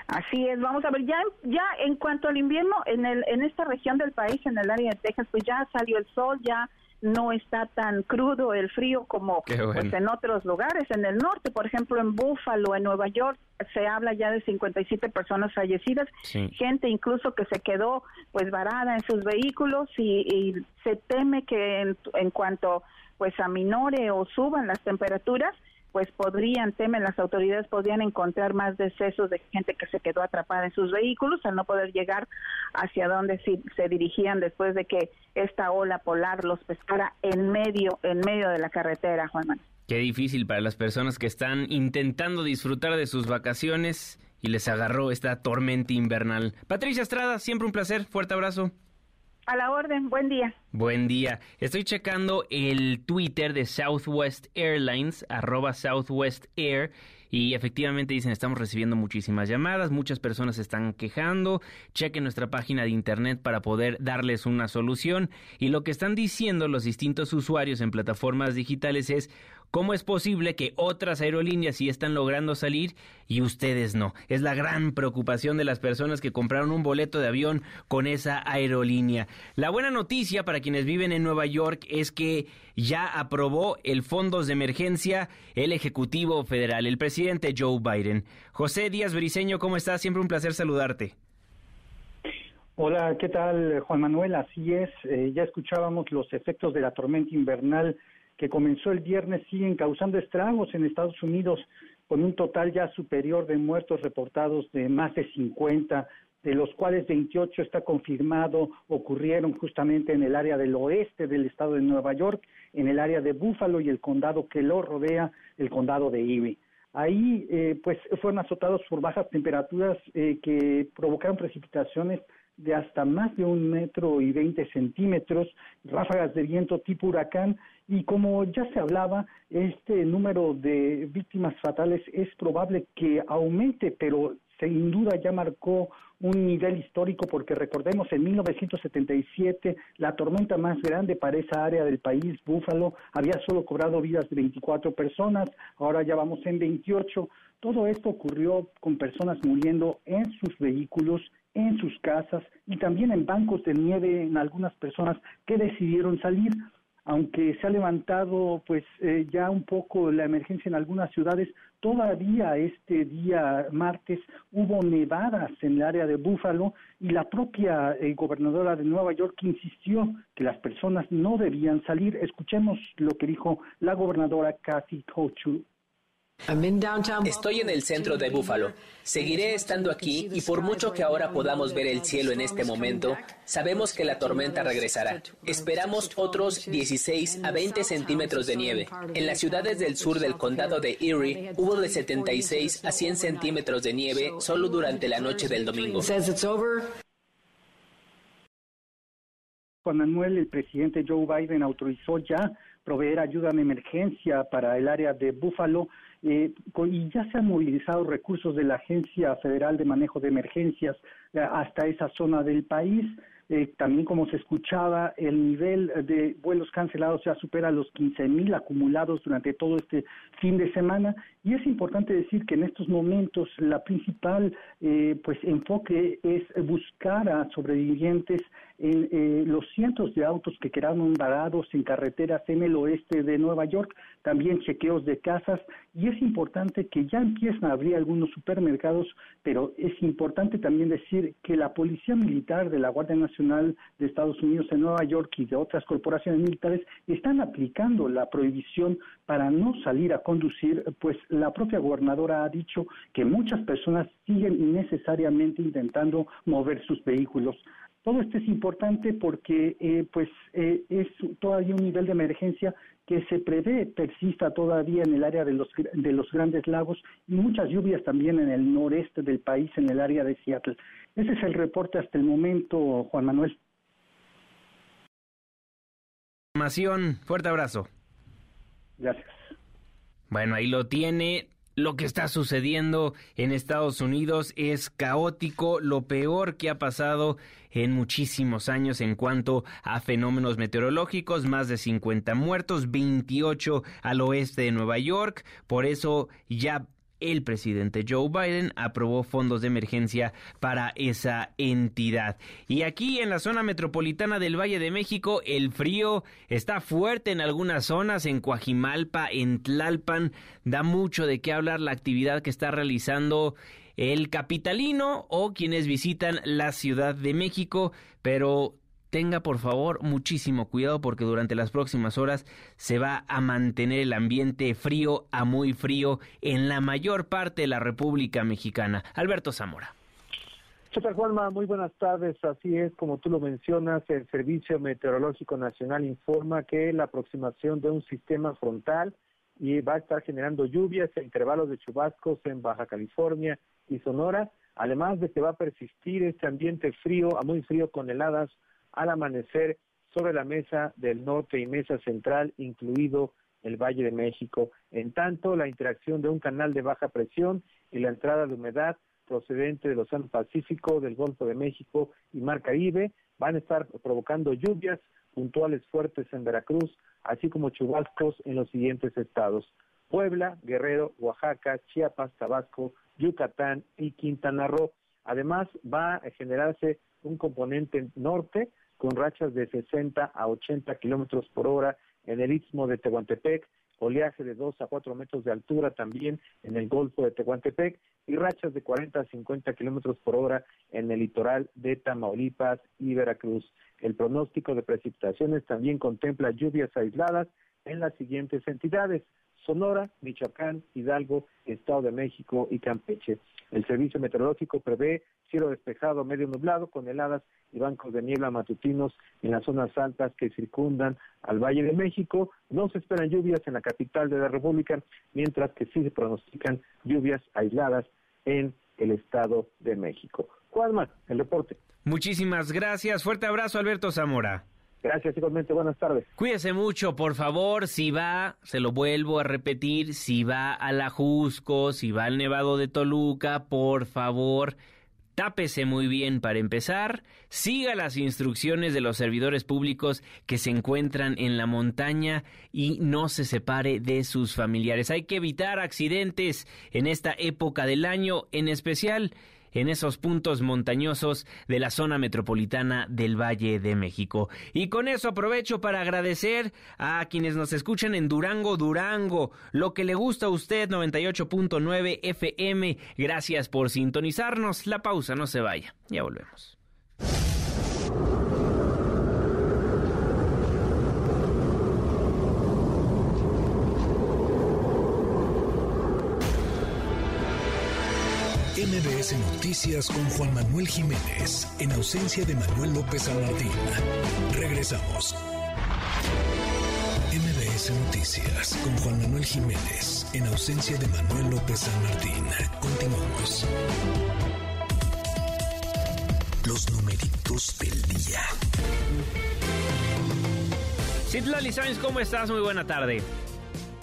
Así es, vamos a ver, ya, ya en cuanto al invierno, en, el, en esta región del país, en el área de Texas, pues ya salió el sol, ya no está tan crudo el frío como pues, en otros lugares. En el norte, por ejemplo, en Buffalo, en Nueva York, se habla ya de 57 personas fallecidas, gente incluso que se quedó pues varada en sus vehículos y, se teme que en, en cuanto pues aminore o suban las temperaturas, pues podrían, temen las autoridades, podrían encontrar más decesos de gente que se quedó atrapada en sus vehículos al no poder llegar hacia donde se dirigían después de que esta ola polar los pescara en medio, en medio de la carretera, Juan Manuel. Qué difícil para las personas que están intentando disfrutar de sus vacaciones y les agarró esta tormenta invernal. Patricia Estrada, siempre un placer, fuerte abrazo. A la orden, buen día. Buen día. Estoy checando el Twitter de Southwest Airlines, arroba Southwest Air, y efectivamente dicen estamos recibiendo muchísimas llamadas, muchas personas se están quejando, chequen nuestra página de internet para poder darles una solución y lo que están diciendo los distintos usuarios en plataformas digitales es ¿Cómo es posible que otras aerolíneas sí están logrando salir y ustedes no? Es la gran preocupación de las personas que compraron un boleto de avión con esa aerolínea. La buena noticia para quienes viven en Nueva York es que ya aprobó el fondos de emergencia el Ejecutivo Federal, el presidente Joe Biden. José Díaz Briceño, ¿cómo estás? Siempre un placer saludarte. Hola, ¿qué tal Juan Manuel? Así es, eh, ya escuchábamos los efectos de la tormenta invernal que comenzó el viernes siguen causando estragos en Estados Unidos con un total ya superior de muertos reportados de más de 50, de los cuales 28 está confirmado ocurrieron justamente en el área del oeste del estado de Nueva York, en el área de Buffalo y el condado que lo rodea, el condado de Erie. Ahí, eh, pues, fueron azotados por bajas temperaturas eh, que provocaron precipitaciones de hasta más de un metro y veinte centímetros, ráfagas de viento tipo huracán y como ya se hablaba, este número de víctimas fatales es probable que aumente, pero sin duda ya marcó un nivel histórico porque recordemos en 1977 la tormenta más grande para esa área del país, Búfalo, había solo cobrado vidas de 24 personas, ahora ya vamos en 28. Todo esto ocurrió con personas muriendo en sus vehículos en sus casas y también en bancos de nieve en algunas personas que decidieron salir. Aunque se ha levantado pues eh, ya un poco la emergencia en algunas ciudades, todavía este día martes hubo nevadas en el área de Búfalo y la propia eh, gobernadora de Nueva York insistió que las personas no debían salir. Escuchemos lo que dijo la gobernadora Kathy Hochul Estoy en el centro de Buffalo. Seguiré estando aquí y por mucho que ahora podamos ver el cielo en este momento, sabemos que la tormenta regresará. Esperamos otros 16 a 20 centímetros de nieve. En las ciudades del sur del condado de Erie hubo de 76 a 100 centímetros de nieve solo durante la noche del domingo. Juan Manuel, el presidente Joe Biden autorizó ya proveer ayuda en emergencia para el área de Buffalo eh, y ya se han movilizado recursos de la Agencia Federal de Manejo de Emergencias eh, hasta esa zona del país. Eh, también como se escuchaba, el nivel de vuelos cancelados ya supera los 15 mil acumulados durante todo este fin de semana y es importante decir que en estos momentos la principal eh, pues enfoque es buscar a sobrevivientes en eh, los cientos de autos que quedaron varados en carreteras en el oeste de Nueva York, también chequeos de casas y es importante que ya empiezan a abrir algunos supermercados, pero es importante también decir que la Policía Militar de la Guardia Nacional de Estados Unidos en Nueva York y de otras corporaciones militares están aplicando la prohibición para no salir a conducir, pues la propia gobernadora ha dicho que muchas personas siguen innecesariamente intentando mover sus vehículos. Todo esto es importante porque eh, pues eh, es todavía un nivel de emergencia que se prevé persista todavía en el área de los, de los grandes lagos y muchas lluvias también en el noreste del país, en el área de Seattle. Ese es el reporte hasta el momento, Juan Manuel. Fuerte abrazo. Gracias. Bueno, ahí lo tiene. Lo que está sucediendo en Estados Unidos es caótico, lo peor que ha pasado en muchísimos años en cuanto a fenómenos meteorológicos, más de 50 muertos, 28 al oeste de Nueva York, por eso ya el presidente Joe Biden aprobó fondos de emergencia para esa entidad. Y aquí en la zona metropolitana del Valle de México, el frío está fuerte en algunas zonas, en Coajimalpa, en Tlalpan, da mucho de qué hablar la actividad que está realizando el capitalino o quienes visitan la Ciudad de México, pero tenga por favor muchísimo cuidado porque durante las próximas horas se va a mantener el ambiente frío a muy frío en la mayor parte de la República Mexicana. Alberto Zamora. ¿Qué tal, Juanma? Muy buenas tardes. Así es, como tú lo mencionas, el Servicio Meteorológico Nacional informa que la aproximación de un sistema frontal y va a estar generando lluvias e intervalos de chubascos en Baja California y Sonora, además de que va a persistir este ambiente frío a muy frío con heladas al amanecer sobre la mesa del norte y mesa central, incluido el Valle de México. En tanto, la interacción de un canal de baja presión y la entrada de humedad procedente del Océano Pacífico, del Golfo de México y Mar Caribe van a estar provocando lluvias puntuales fuertes en Veracruz, así como chubascos en los siguientes estados. Puebla, Guerrero, Oaxaca, Chiapas, Tabasco, Yucatán y Quintana Roo. Además, va a generarse un componente norte con rachas de 60 a 80 kilómetros por hora en el istmo de Tehuantepec, oleaje de 2 a 4 metros de altura también en el Golfo de Tehuantepec y rachas de 40 a 50 kilómetros por hora en el litoral de Tamaulipas y Veracruz. El pronóstico de precipitaciones también contempla lluvias aisladas en las siguientes entidades. Sonora, Michoacán, Hidalgo, Estado de México y Campeche. El servicio meteorológico prevé cielo despejado medio nublado con heladas y bancos de niebla matutinos en las zonas altas que circundan al Valle de México. No se esperan lluvias en la capital de la República, mientras que sí se pronostican lluvias aisladas en el Estado de México. Juanma, el reporte. Muchísimas gracias. Fuerte abrazo, Alberto Zamora. Gracias, igualmente. Buenas tardes. Cuídese mucho, por favor. Si va, se lo vuelvo a repetir, si va a la Jusco, si va al Nevado de Toluca, por favor, tápese muy bien para empezar. Siga las instrucciones de los servidores públicos que se encuentran en la montaña y no se separe de sus familiares. Hay que evitar accidentes en esta época del año, en especial en esos puntos montañosos de la zona metropolitana del Valle de México. Y con eso aprovecho para agradecer a quienes nos escuchan en Durango, Durango, lo que le gusta a usted 98.9 FM. Gracias por sintonizarnos. La pausa, no se vaya. Ya volvemos. MBS Noticias con Juan Manuel Jiménez, en ausencia de Manuel López San Martín. Regresamos. MBS Noticias con Juan Manuel Jiménez, en ausencia de Manuel López San Martín. Continuamos. Los numeritos del día. Citlali Sáenz, ¿cómo estás? Muy buena tarde.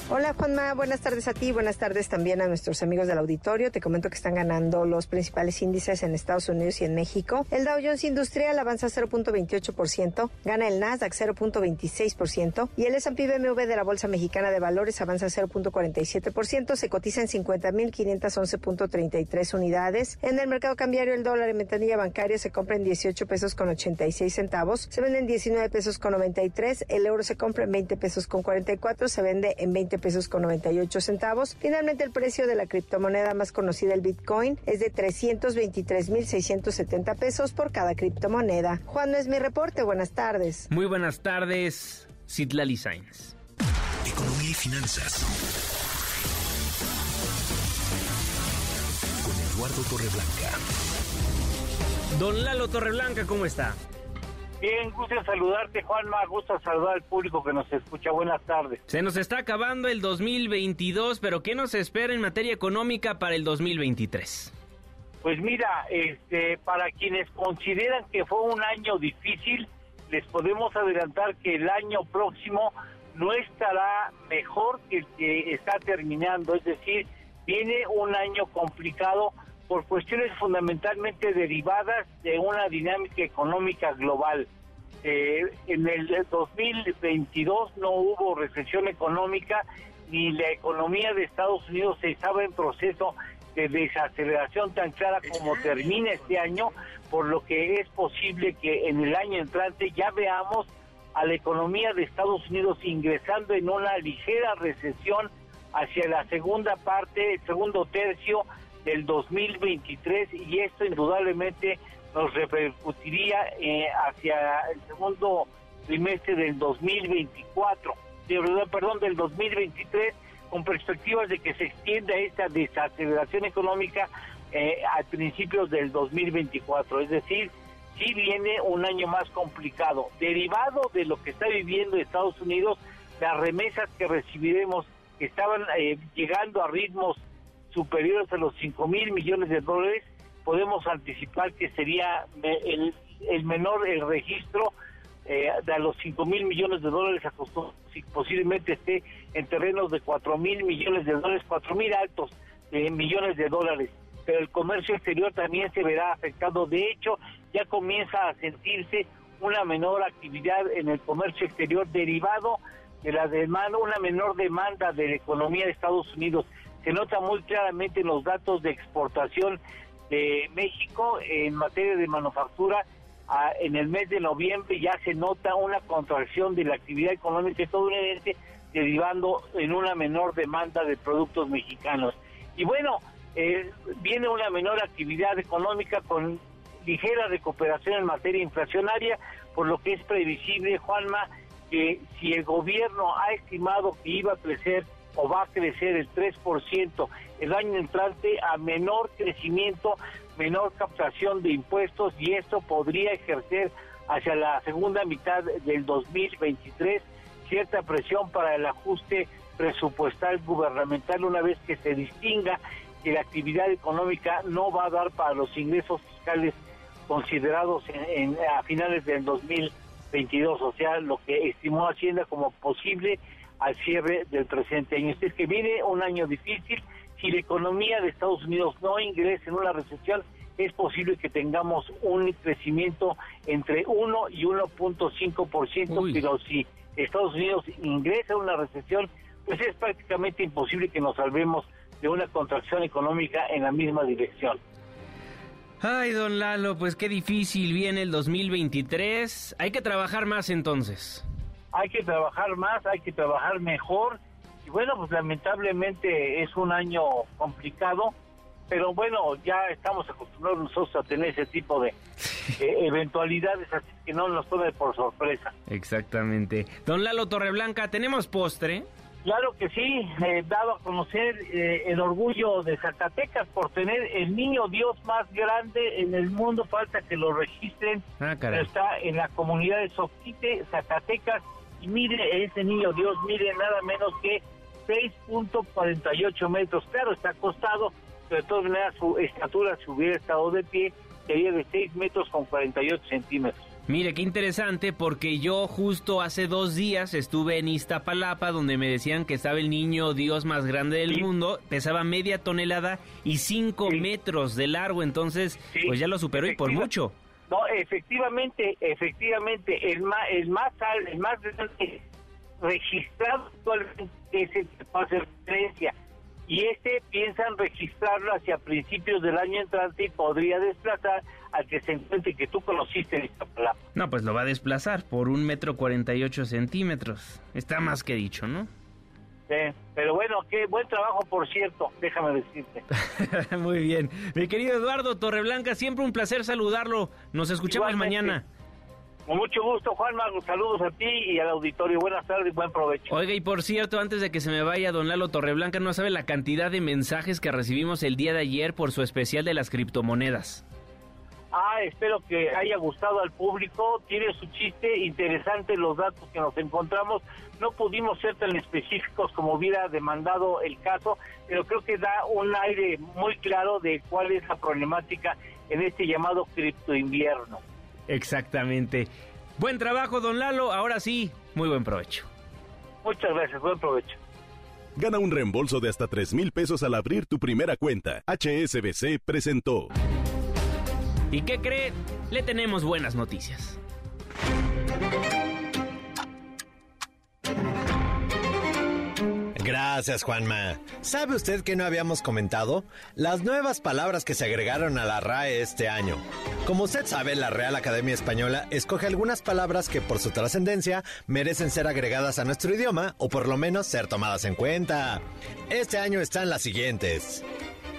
Hola Juanma, buenas tardes a ti, buenas tardes también a nuestros amigos del auditorio. Te comento que están ganando los principales índices en Estados Unidos y en México. El Dow Jones Industrial avanza 0.28%, gana el Nasdaq 0.26% y el S&P BMW de la Bolsa Mexicana de Valores avanza 0.47%, se cotiza en 50.511.33 unidades. En el mercado cambiario el dólar en ventanilla bancaria se compra en 18 pesos con 86 centavos, se vende en 19 pesos con 93, el euro se compra en 20 pesos con 44, se vende en 20 pesos con 98 centavos. Finalmente, el precio de la criptomoneda más conocida, el Bitcoin, es de 323.670 pesos por cada criptomoneda. Juan, no es mi reporte. Buenas tardes. Muy buenas tardes, Citlali Sainz. Economía y finanzas. Con Eduardo Torreblanca. Don Lalo Torreblanca, ¿cómo está? Bien, gusto saludarte, Juanma. Gusto saludar al público que nos escucha. Buenas tardes. Se nos está acabando el 2022, pero ¿qué nos espera en materia económica para el 2023? Pues mira, este, para quienes consideran que fue un año difícil, les podemos adelantar que el año próximo no estará mejor que el que está terminando. Es decir, viene un año complicado por cuestiones fundamentalmente derivadas de una dinámica económica global. Eh, en el 2022 no hubo recesión económica ni la economía de Estados Unidos estaba en proceso de desaceleración tan clara como termina este año, por lo que es posible que en el año entrante ya veamos a la economía de Estados Unidos ingresando en una ligera recesión hacia la segunda parte, segundo tercio del 2023 y esto indudablemente nos repercutiría eh, hacia el segundo trimestre del 2024, perdón, del 2023, con perspectivas de que se extienda esta desaceleración económica eh, a principios del 2024. Es decir, si viene un año más complicado. Derivado de lo que está viviendo Estados Unidos, las remesas que recibiremos estaban eh, llegando a ritmos superiores a los 5 mil millones de dólares, podemos anticipar que sería el, menor el registro eh, de los 5 mil millones de dólares si posiblemente esté en terrenos de 4 mil millones de dólares, 4 mil altos millones de dólares. Pero el comercio exterior también se verá afectado. De hecho, ya comienza a sentirse una menor actividad en el comercio exterior derivado de la demanda, una menor demanda de la economía de Estados Unidos. Se nota muy claramente en los datos de exportación de México en materia de manufactura. en el mes de noviembre ya se nota una contracción de la actividad económica estadounidense derivando en una menor demanda de productos mexicanos. Y bueno, eh, viene una menor actividad económica con ligera recuperación en materia inflacionaria, por lo que es previsible, Juanma, que si el gobierno ha estimado que iba a crecer o va a crecer el 3% el año entrante a menor crecimiento, menor captación de impuestos y esto podría ejercer hacia la segunda mitad del 2023 cierta presión para el ajuste presupuestal gubernamental una vez que se distinga que la actividad económica no va a dar para los ingresos fiscales considerados en, a finales del 2022, o sea, lo que estimó Hacienda como posible al cierre del presente año. Es que viene un año difícil, si la economía de Estados Unidos no ingresa en una recesión, es posible que tengamos un crecimiento entre 1 y 1.5%, pero si Estados Unidos ingresa en una recesión, pues es prácticamente imposible que nos salvemos de una contracción económica en la misma dirección. Ay, don Lalo, pues qué difícil viene el 2023. Hay que trabajar más entonces. Hay que trabajar más, hay que trabajar mejor. Y bueno, pues lamentablemente es un año complicado, pero bueno, ya estamos acostumbrados nosotros a tener ese tipo de eventualidades, así que no nos tome por sorpresa. Exactamente. Don Lalo Torreblanca, ¿tenemos postre? Claro que sí, eh, dado a conocer eh, el orgullo de Zacatecas por tener el niño Dios más grande en el mundo, falta que lo registren, ah, está en la comunidad de Soquite, Zacatecas, y mire ese niño Dios, mire nada menos que 6.48 metros, claro, está acostado, pero de todas maneras su estatura, si hubiera estado de pie, sería de 6 metros con 48 centímetros. Mire, qué interesante porque yo justo hace dos días estuve en Iztapalapa donde me decían que estaba el niño Dios más grande del mundo, pesaba media tonelada y cinco metros de largo, entonces pues ya lo superó y por mucho. No, efectivamente, efectivamente, el más, el más, el más registrado actualmente es el que pasa referencia y este piensan registrarlo hacia principios del año entrante y podría desplazar al que se encuentre que tú conociste en. No, pues lo va a desplazar por un metro cuarenta y ocho centímetros. Está más que dicho, ¿no? Sí, pero bueno, qué buen trabajo, por cierto, déjame decirte. Muy bien. Mi querido Eduardo Torreblanca, siempre un placer saludarlo. Nos escuchamos mañana. Con mucho gusto, Juanma. Saludos a ti y al auditorio. Buenas tardes buen provecho. Oiga, y por cierto, antes de que se me vaya, don Lalo Torreblanca, no sabe la cantidad de mensajes que recibimos el día de ayer por su especial de las criptomonedas. Ah, espero que haya gustado al público. Tiene su chiste, interesante los datos que nos encontramos. No pudimos ser tan específicos como hubiera demandado el caso, pero creo que da un aire muy claro de cuál es la problemática en este llamado cripto invierno. Exactamente. Buen trabajo, don Lalo. Ahora sí, muy buen provecho. Muchas gracias, buen provecho. Gana un reembolso de hasta 3 mil pesos al abrir tu primera cuenta. HSBC presentó. ¿Y qué cree? Le tenemos buenas noticias. Gracias, Juanma. ¿Sabe usted que no habíamos comentado? Las nuevas palabras que se agregaron a la RAE este año. Como usted sabe, la Real Academia Española escoge algunas palabras que por su trascendencia merecen ser agregadas a nuestro idioma o por lo menos ser tomadas en cuenta. Este año están las siguientes.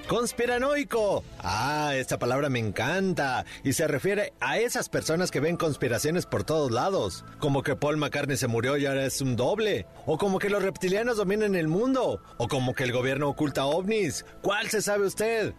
Conspiranoico. Ah, esta palabra me encanta. Y se refiere a esas personas que ven conspiraciones por todos lados. Como que Paul McCartney se murió y ahora es un doble. O como que los reptilianos dominan el mundo. O como que el gobierno oculta ovnis. ¿Cuál se sabe usted?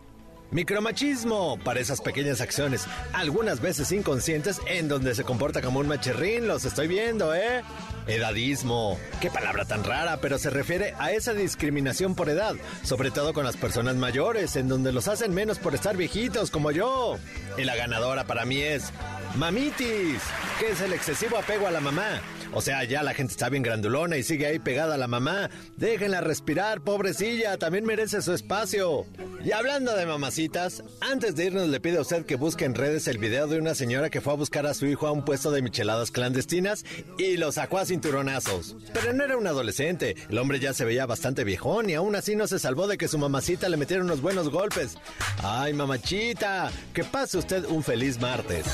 Micromachismo, para esas pequeñas acciones, algunas veces inconscientes, en donde se comporta como un machirrín, los estoy viendo, ¿eh? Edadismo, qué palabra tan rara, pero se refiere a esa discriminación por edad, sobre todo con las personas mayores, en donde los hacen menos por estar viejitos como yo. Y la ganadora para mí es Mamitis. que es el excesivo apego a la mamá. O sea, ya la gente está bien grandulona y sigue ahí pegada a la mamá. Déjenla respirar, pobrecilla, también merece su espacio. Y hablando de mamacitas, antes de irnos le pide a usted que busque en redes el video de una señora que fue a buscar a su hijo a un puesto de micheladas clandestinas y lo sacó a cinturonazos. Pero no era un adolescente, el hombre ya se veía bastante viejón y aún así no se salvó de que su mamacita le metiera unos buenos golpes. Ay, mamachita, que pase usted un feliz martes.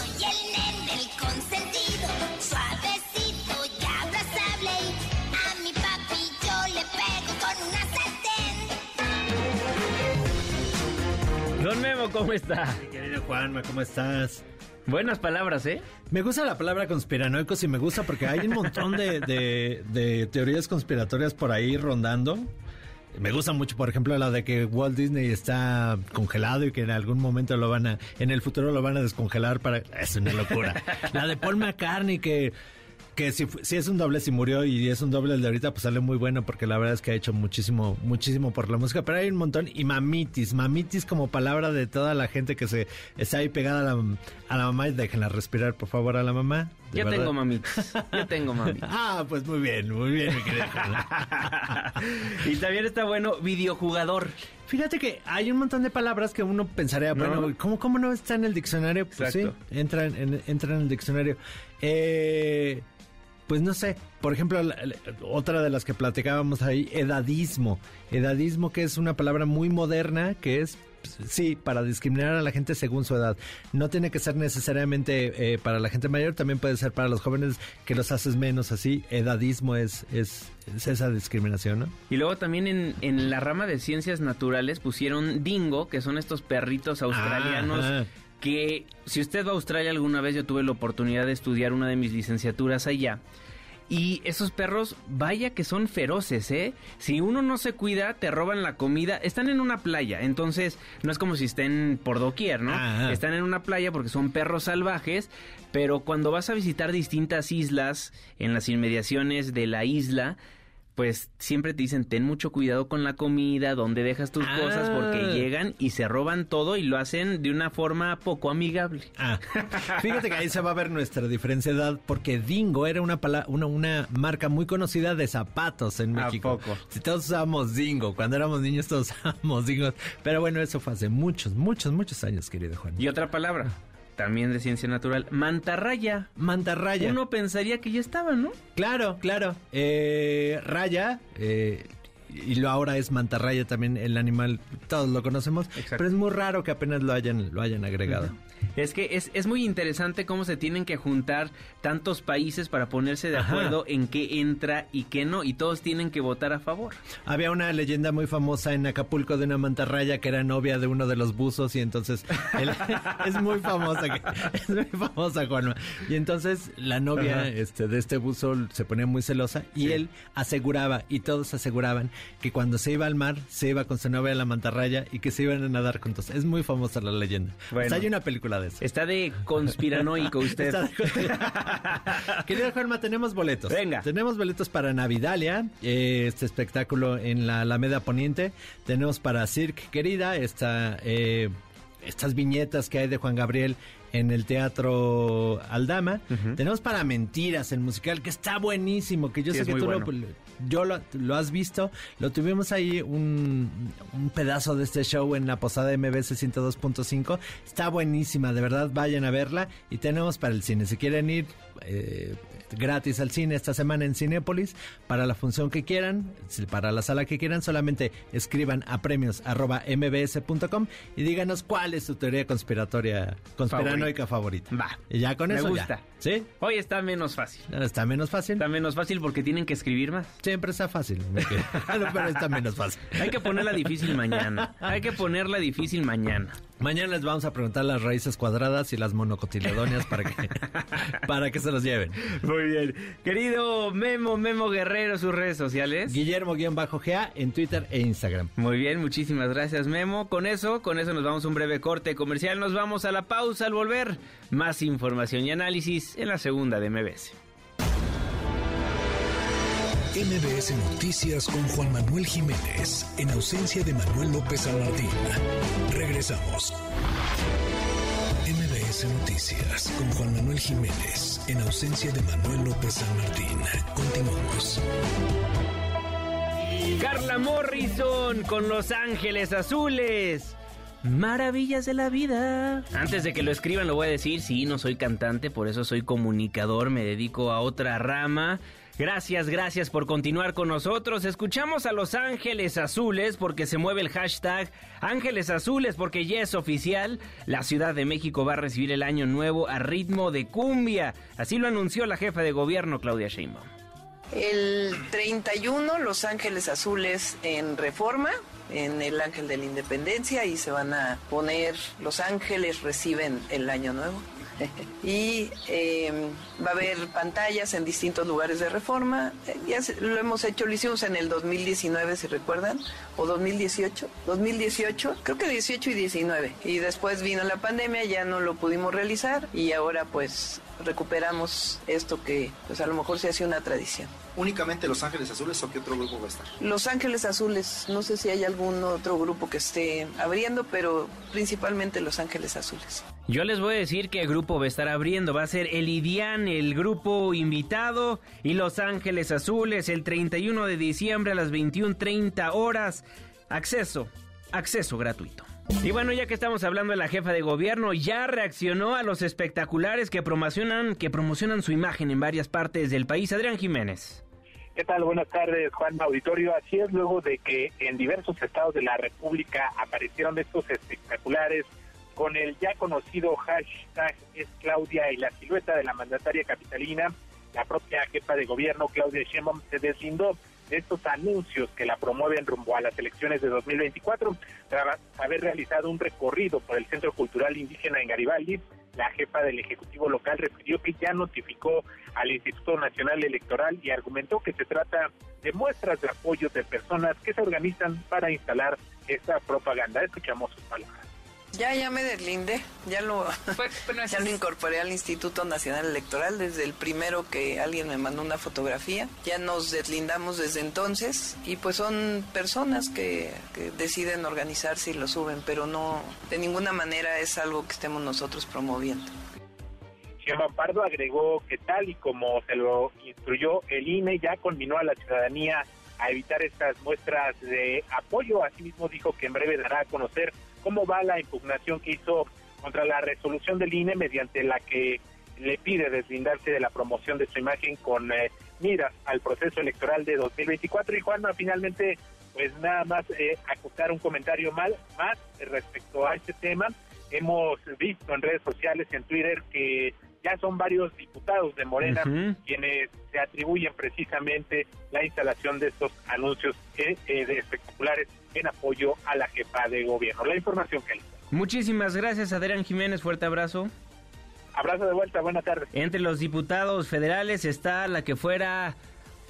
¿Cómo está? Querido Juanma, ¿cómo estás? Buenas palabras, ¿eh? Me gusta la palabra conspiranoicos y me gusta porque hay un montón de, de, teorías conspiratorias por ahí rondando. Me gusta mucho, por ejemplo, la de que Walt Disney está congelado y que en algún momento lo van a, en el futuro lo van a descongelar para... Es una locura. la de Paul McCartney que que si, si, es un doble, si murió y es un doble el de ahorita, pues sale muy bueno porque la verdad es que ha hecho muchísimo, muchísimo por la música. Pero hay un montón. Y mamitis, mamitis como palabra de toda la gente que se está ahí pegada a la, a la mamá. Y déjenla respirar, por favor, a la mamá. Yo tengo mamitis. Yo tengo mamitis. ah, pues muy bien, muy bien, mi querido. y también está bueno videojugador. Fíjate que hay un montón de palabras que uno pensaría, bueno, ¿cómo, ¿cómo no está en el diccionario? Pues sí, entra en, entra en el diccionario. Eh, pues no sé, por ejemplo, otra de las que platicábamos ahí, edadismo. Edadismo que es una palabra muy moderna, que es, sí, para discriminar a la gente según su edad. No tiene que ser necesariamente eh, para la gente mayor, también puede ser para los jóvenes que los haces menos así. Edadismo es, es, esa discriminación, ¿no? Y luego también en, en, la rama de ciencias naturales pusieron dingo, que son estos perritos australianos. Que si usted va a Australia alguna vez, yo tuve la oportunidad de estudiar una de mis licenciaturas allá. Y esos perros, vaya que son feroces, ¿eh? Si uno no se cuida, te roban la comida. Están en una playa, entonces no es como si estén por doquier, ¿no? Están en una playa porque son perros salvajes, pero cuando vas a visitar distintas islas en las inmediaciones de la isla, pues siempre te dicen ten mucho cuidado con la comida, donde dejas tus cosas, porque ah. llegan y se roban todo y lo hacen de una forma poco amigable. Ah, fíjate que ahí se va a ver nuestra diferencia de edad, porque Dingo era una, una, una marca muy conocida de zapatos en México. poco? Si todos usábamos Dingo, cuando éramos niños todos usábamos Dingo, pero bueno, eso fue hace muchos, muchos, muchos años, querido Juan. Y otra palabra también de ciencia natural, mantarraya. Mantarraya. Uno pensaría que ya estaba, ¿no? Claro, claro. Eh, raya, eh, y lo ahora es mantarraya también el animal, todos lo conocemos, pero es muy raro que apenas lo hayan, lo hayan agregado. Es que es, es muy interesante cómo se tienen que juntar tantos países para ponerse de acuerdo en qué entra y qué no, y todos tienen que votar a favor. Había una leyenda muy famosa en Acapulco de una mantarraya que era novia de uno de los buzos y entonces es muy famosa, es muy famosa Juanma. Y entonces la novia este, de este buzo se ponía muy celosa y él aseguraba y todos aseguraban que cuando se iba al mar se iba con su novia a la mantarraya y que se iban a nadar juntos. Es muy famosa la leyenda. Bueno, hay una película de eso. Está de conspiranoico usted. Querido Juanma, tenemos boletos. Venga. Tenemos boletos para Navidalia, eh, este espectáculo en la Alameda Poniente. Tenemos para Cirque Querida, esta, eh, estas viñetas que hay de Juan Gabriel en el Teatro Aldama. Tenemos para Mentiras, el musical, que está buenísimo, que yo sé que tú lo, yo lo, has visto. Lo tuvimos ahí un, un, pedazo de este show en la posada MBC 102.5. Está buenísima, de verdad, vayan a verla. Y tenemos para el cine, si quieren ir... Eh, gratis al cine esta semana en Cinépolis para la función que quieran, para la sala que quieran, solamente escriban a premios arroba mbs.com y díganos cuál es su teoría conspiratoria, conspiranoica favorita. Va. Y ya con eso. Gusta. ¿Sí? Hoy está menos fácil. Está menos fácil. Está menos fácil porque tienen que escribir más. Siempre está fácil. pero está menos fácil. Hay que ponerla difícil mañana. Hay que ponerla difícil mañana. Mañana les vamos a preguntar las raíces cuadradas y las monocotiledonias para que, para que se los lleven. Muy bien. Querido Memo, Memo Guerrero, sus redes sociales. Guillermo-GA en Twitter e Instagram. Muy bien, muchísimas gracias Memo. Con eso, con eso nos vamos a un breve corte comercial. Nos vamos a la pausa al volver. Más información y análisis en la segunda de MBS. MBS Noticias con Juan Manuel Jiménez, en ausencia de Manuel López San Martín. Regresamos. MBS Noticias con Juan Manuel Jiménez. en ausencia de Manuel López San Martín. Continuamos. Carla Morrison con Los Ángeles Azules. Maravillas de la vida. Antes de que lo escriban lo voy a decir, sí, no soy cantante, por eso soy comunicador, me dedico a otra rama. Gracias, gracias por continuar con nosotros. Escuchamos a Los Ángeles Azules porque se mueve el hashtag Ángeles Azules porque ya es oficial. La Ciudad de México va a recibir el año nuevo a ritmo de cumbia. Así lo anunció la jefa de gobierno Claudia Sheinbaum. El 31 Los Ángeles Azules en Reforma, en el Ángel de la Independencia y se van a poner Los Ángeles reciben el año nuevo. y em, va a haber pantallas en distintos lugares de reforma. Ya lo hemos hecho, lo hicimos en el 2019, si recuerdan, o 2018. 2018, creo que 18 y 19. Y después vino la pandemia, ya no lo pudimos realizar y ahora pues recuperamos esto que pues a lo mejor se hace una tradición. ¿Únicamente Los Ángeles Azules o qué otro grupo va a estar? Los Ángeles Azules, no sé si hay algún otro grupo que esté abriendo, pero principalmente Los Ángeles Azules. Yo les voy a decir que el grupo va a estar abriendo, va a ser el IDIAN, el grupo invitado, y Los Ángeles Azules el 31 de diciembre a las 21.30 horas. Acceso, acceso gratuito. Y bueno, ya que estamos hablando de la jefa de gobierno, ya reaccionó a los espectaculares que promocionan, que promocionan su imagen en varias partes del país. Adrián Jiménez. ¿Qué tal? Buenas tardes, Juan Auditorio. Así es, luego de que en diversos estados de la República aparecieron estos espectaculares con el ya conocido hashtag es Claudia y la silueta de la mandataria capitalina, la propia jefa de gobierno, Claudia Sheinbaum, se deslindó de estos anuncios que la promueven rumbo a las elecciones de 2024, tras haber realizado un recorrido por el Centro Cultural Indígena en Garibaldi, la jefa del Ejecutivo local refirió que ya notificó al Instituto Nacional Electoral y argumentó que se trata de muestras de apoyo de personas que se organizan para instalar esta propaganda. Escuchamos sus palabras. Ya, ya me deslindé, ya lo, ya lo incorporé al Instituto Nacional Electoral desde el primero que alguien me mandó una fotografía. Ya nos deslindamos desde entonces y pues son personas que, que deciden organizarse y lo suben, pero no, de ninguna manera es algo que estemos nosotros promoviendo. Gemma Pardo agregó que tal y como se lo instruyó el INE, ya conminó a la ciudadanía a evitar estas muestras de apoyo. Asimismo dijo que en breve dará a conocer cómo va la impugnación que hizo contra la resolución del INE mediante la que le pide deslindarse de la promoción de su imagen con eh, miras al proceso electoral de 2024 y Juanma finalmente pues nada más eh, acotar un comentario mal, más respecto a este tema. Hemos visto en redes sociales y en Twitter que ya son varios diputados de Morena quienes se atribuyen precisamente la instalación de estos anuncios eh, de espectaculares en apoyo a la jefa de gobierno. La información que Muchísimas gracias, Adrián Jiménez. Fuerte abrazo. Abrazo de vuelta, buenas tardes. Entre los diputados federales está la que fuera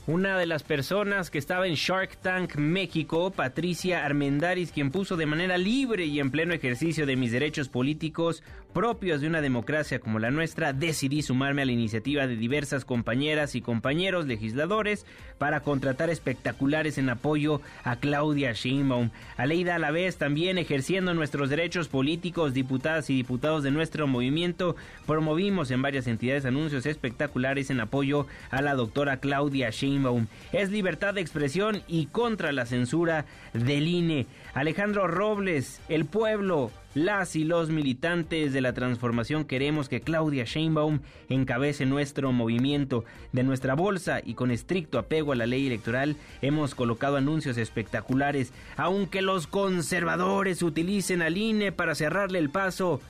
una de las personas que estaba en Shark Tank México, Patricia Armendaris, quien puso de manera libre y en pleno ejercicio de mis derechos políticos propios de una democracia como la nuestra, decidí sumarme a la iniciativa de diversas compañeras y compañeros legisladores para contratar espectaculares en apoyo a Claudia Sheinbaum. Aleida a la vez también ejerciendo nuestros derechos políticos, diputadas y diputados de nuestro movimiento, promovimos en varias entidades anuncios espectaculares en apoyo a la doctora Claudia Sheinbaum. Es libertad de expresión y contra la censura del INE. Alejandro Robles, el pueblo, las y los militantes de la transformación queremos que Claudia Sheinbaum encabece nuestro movimiento. De nuestra bolsa y con estricto apego a la ley electoral hemos colocado anuncios espectaculares. Aunque los conservadores utilicen al INE para cerrarle el paso,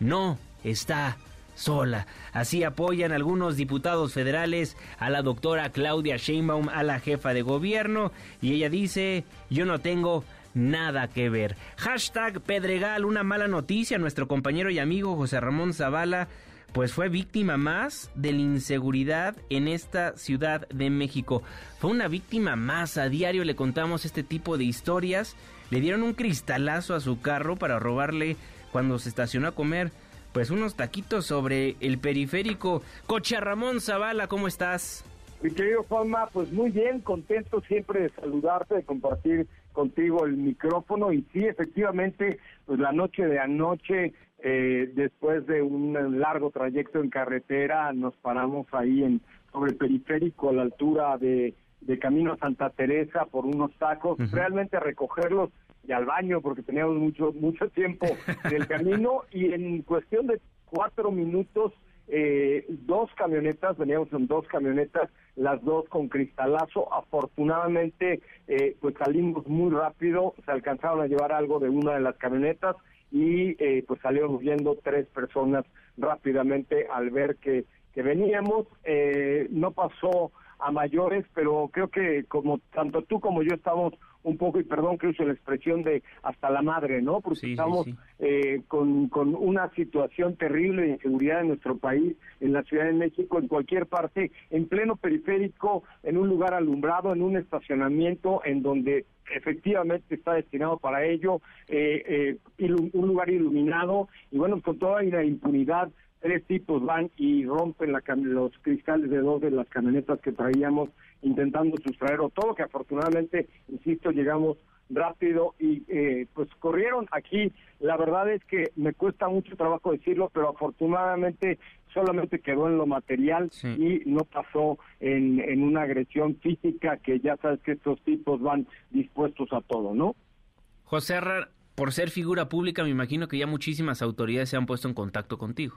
no está sola. Así apoyan algunos diputados federales a la doctora Claudia Sheinbaum, a la jefa de gobierno, y ella dice, yo no tengo nada que ver. Hashtag Pedregal, una mala noticia. Nuestro compañero y amigo José Ramón Zavala pues fue víctima más de la inseguridad en esta Ciudad de México. Fue una víctima más. A diario le contamos este tipo de historias. Le dieron un cristalazo a su carro para robarle cuando se estacionó a comer pues unos taquitos sobre el periférico. Coche Ramón Zavala, ¿cómo estás? Mi querido Juanma, pues muy bien, contento siempre de saludarte, de compartir contigo el micrófono y sí, efectivamente, pues la noche de anoche eh, después de un largo trayecto en carretera, nos paramos ahí en sobre el periférico a la altura de, de Camino Santa Teresa por unos tacos, realmente a recogerlos y al baño porque teníamos mucho mucho tiempo del camino y en cuestión de cuatro minutos eh, dos camionetas, veníamos en dos camionetas, las dos con cristalazo. Afortunadamente, eh, pues salimos muy rápido, se alcanzaron a llevar algo de una de las camionetas y eh, pues salieron huyendo tres personas rápidamente al ver que, que veníamos. Eh, no pasó a mayores, pero creo que como tanto tú como yo estamos un poco, y perdón que uso la expresión de hasta la madre, ¿no? Porque estamos Eh, con, con una situación terrible de inseguridad en nuestro país, en la Ciudad de México, en cualquier parte, en pleno periférico, en un lugar alumbrado, en un estacionamiento en donde efectivamente está destinado para ello, eh, eh, un lugar iluminado y bueno, con toda la impunidad tres tipos van y rompen la, los cristales de dos de las camionetas que traíamos intentando sustraer o todo, que afortunadamente, insisto, llegamos rápido y eh, pues corrieron aquí. La verdad es que me cuesta mucho trabajo decirlo, pero afortunadamente solamente quedó en lo material y no pasó en, en una agresión física que ya sabes que estos tipos van dispuestos a todo, ¿no? José Arra, por ser figura pública, me imagino que ya muchísimas autoridades se han puesto en contacto contigo.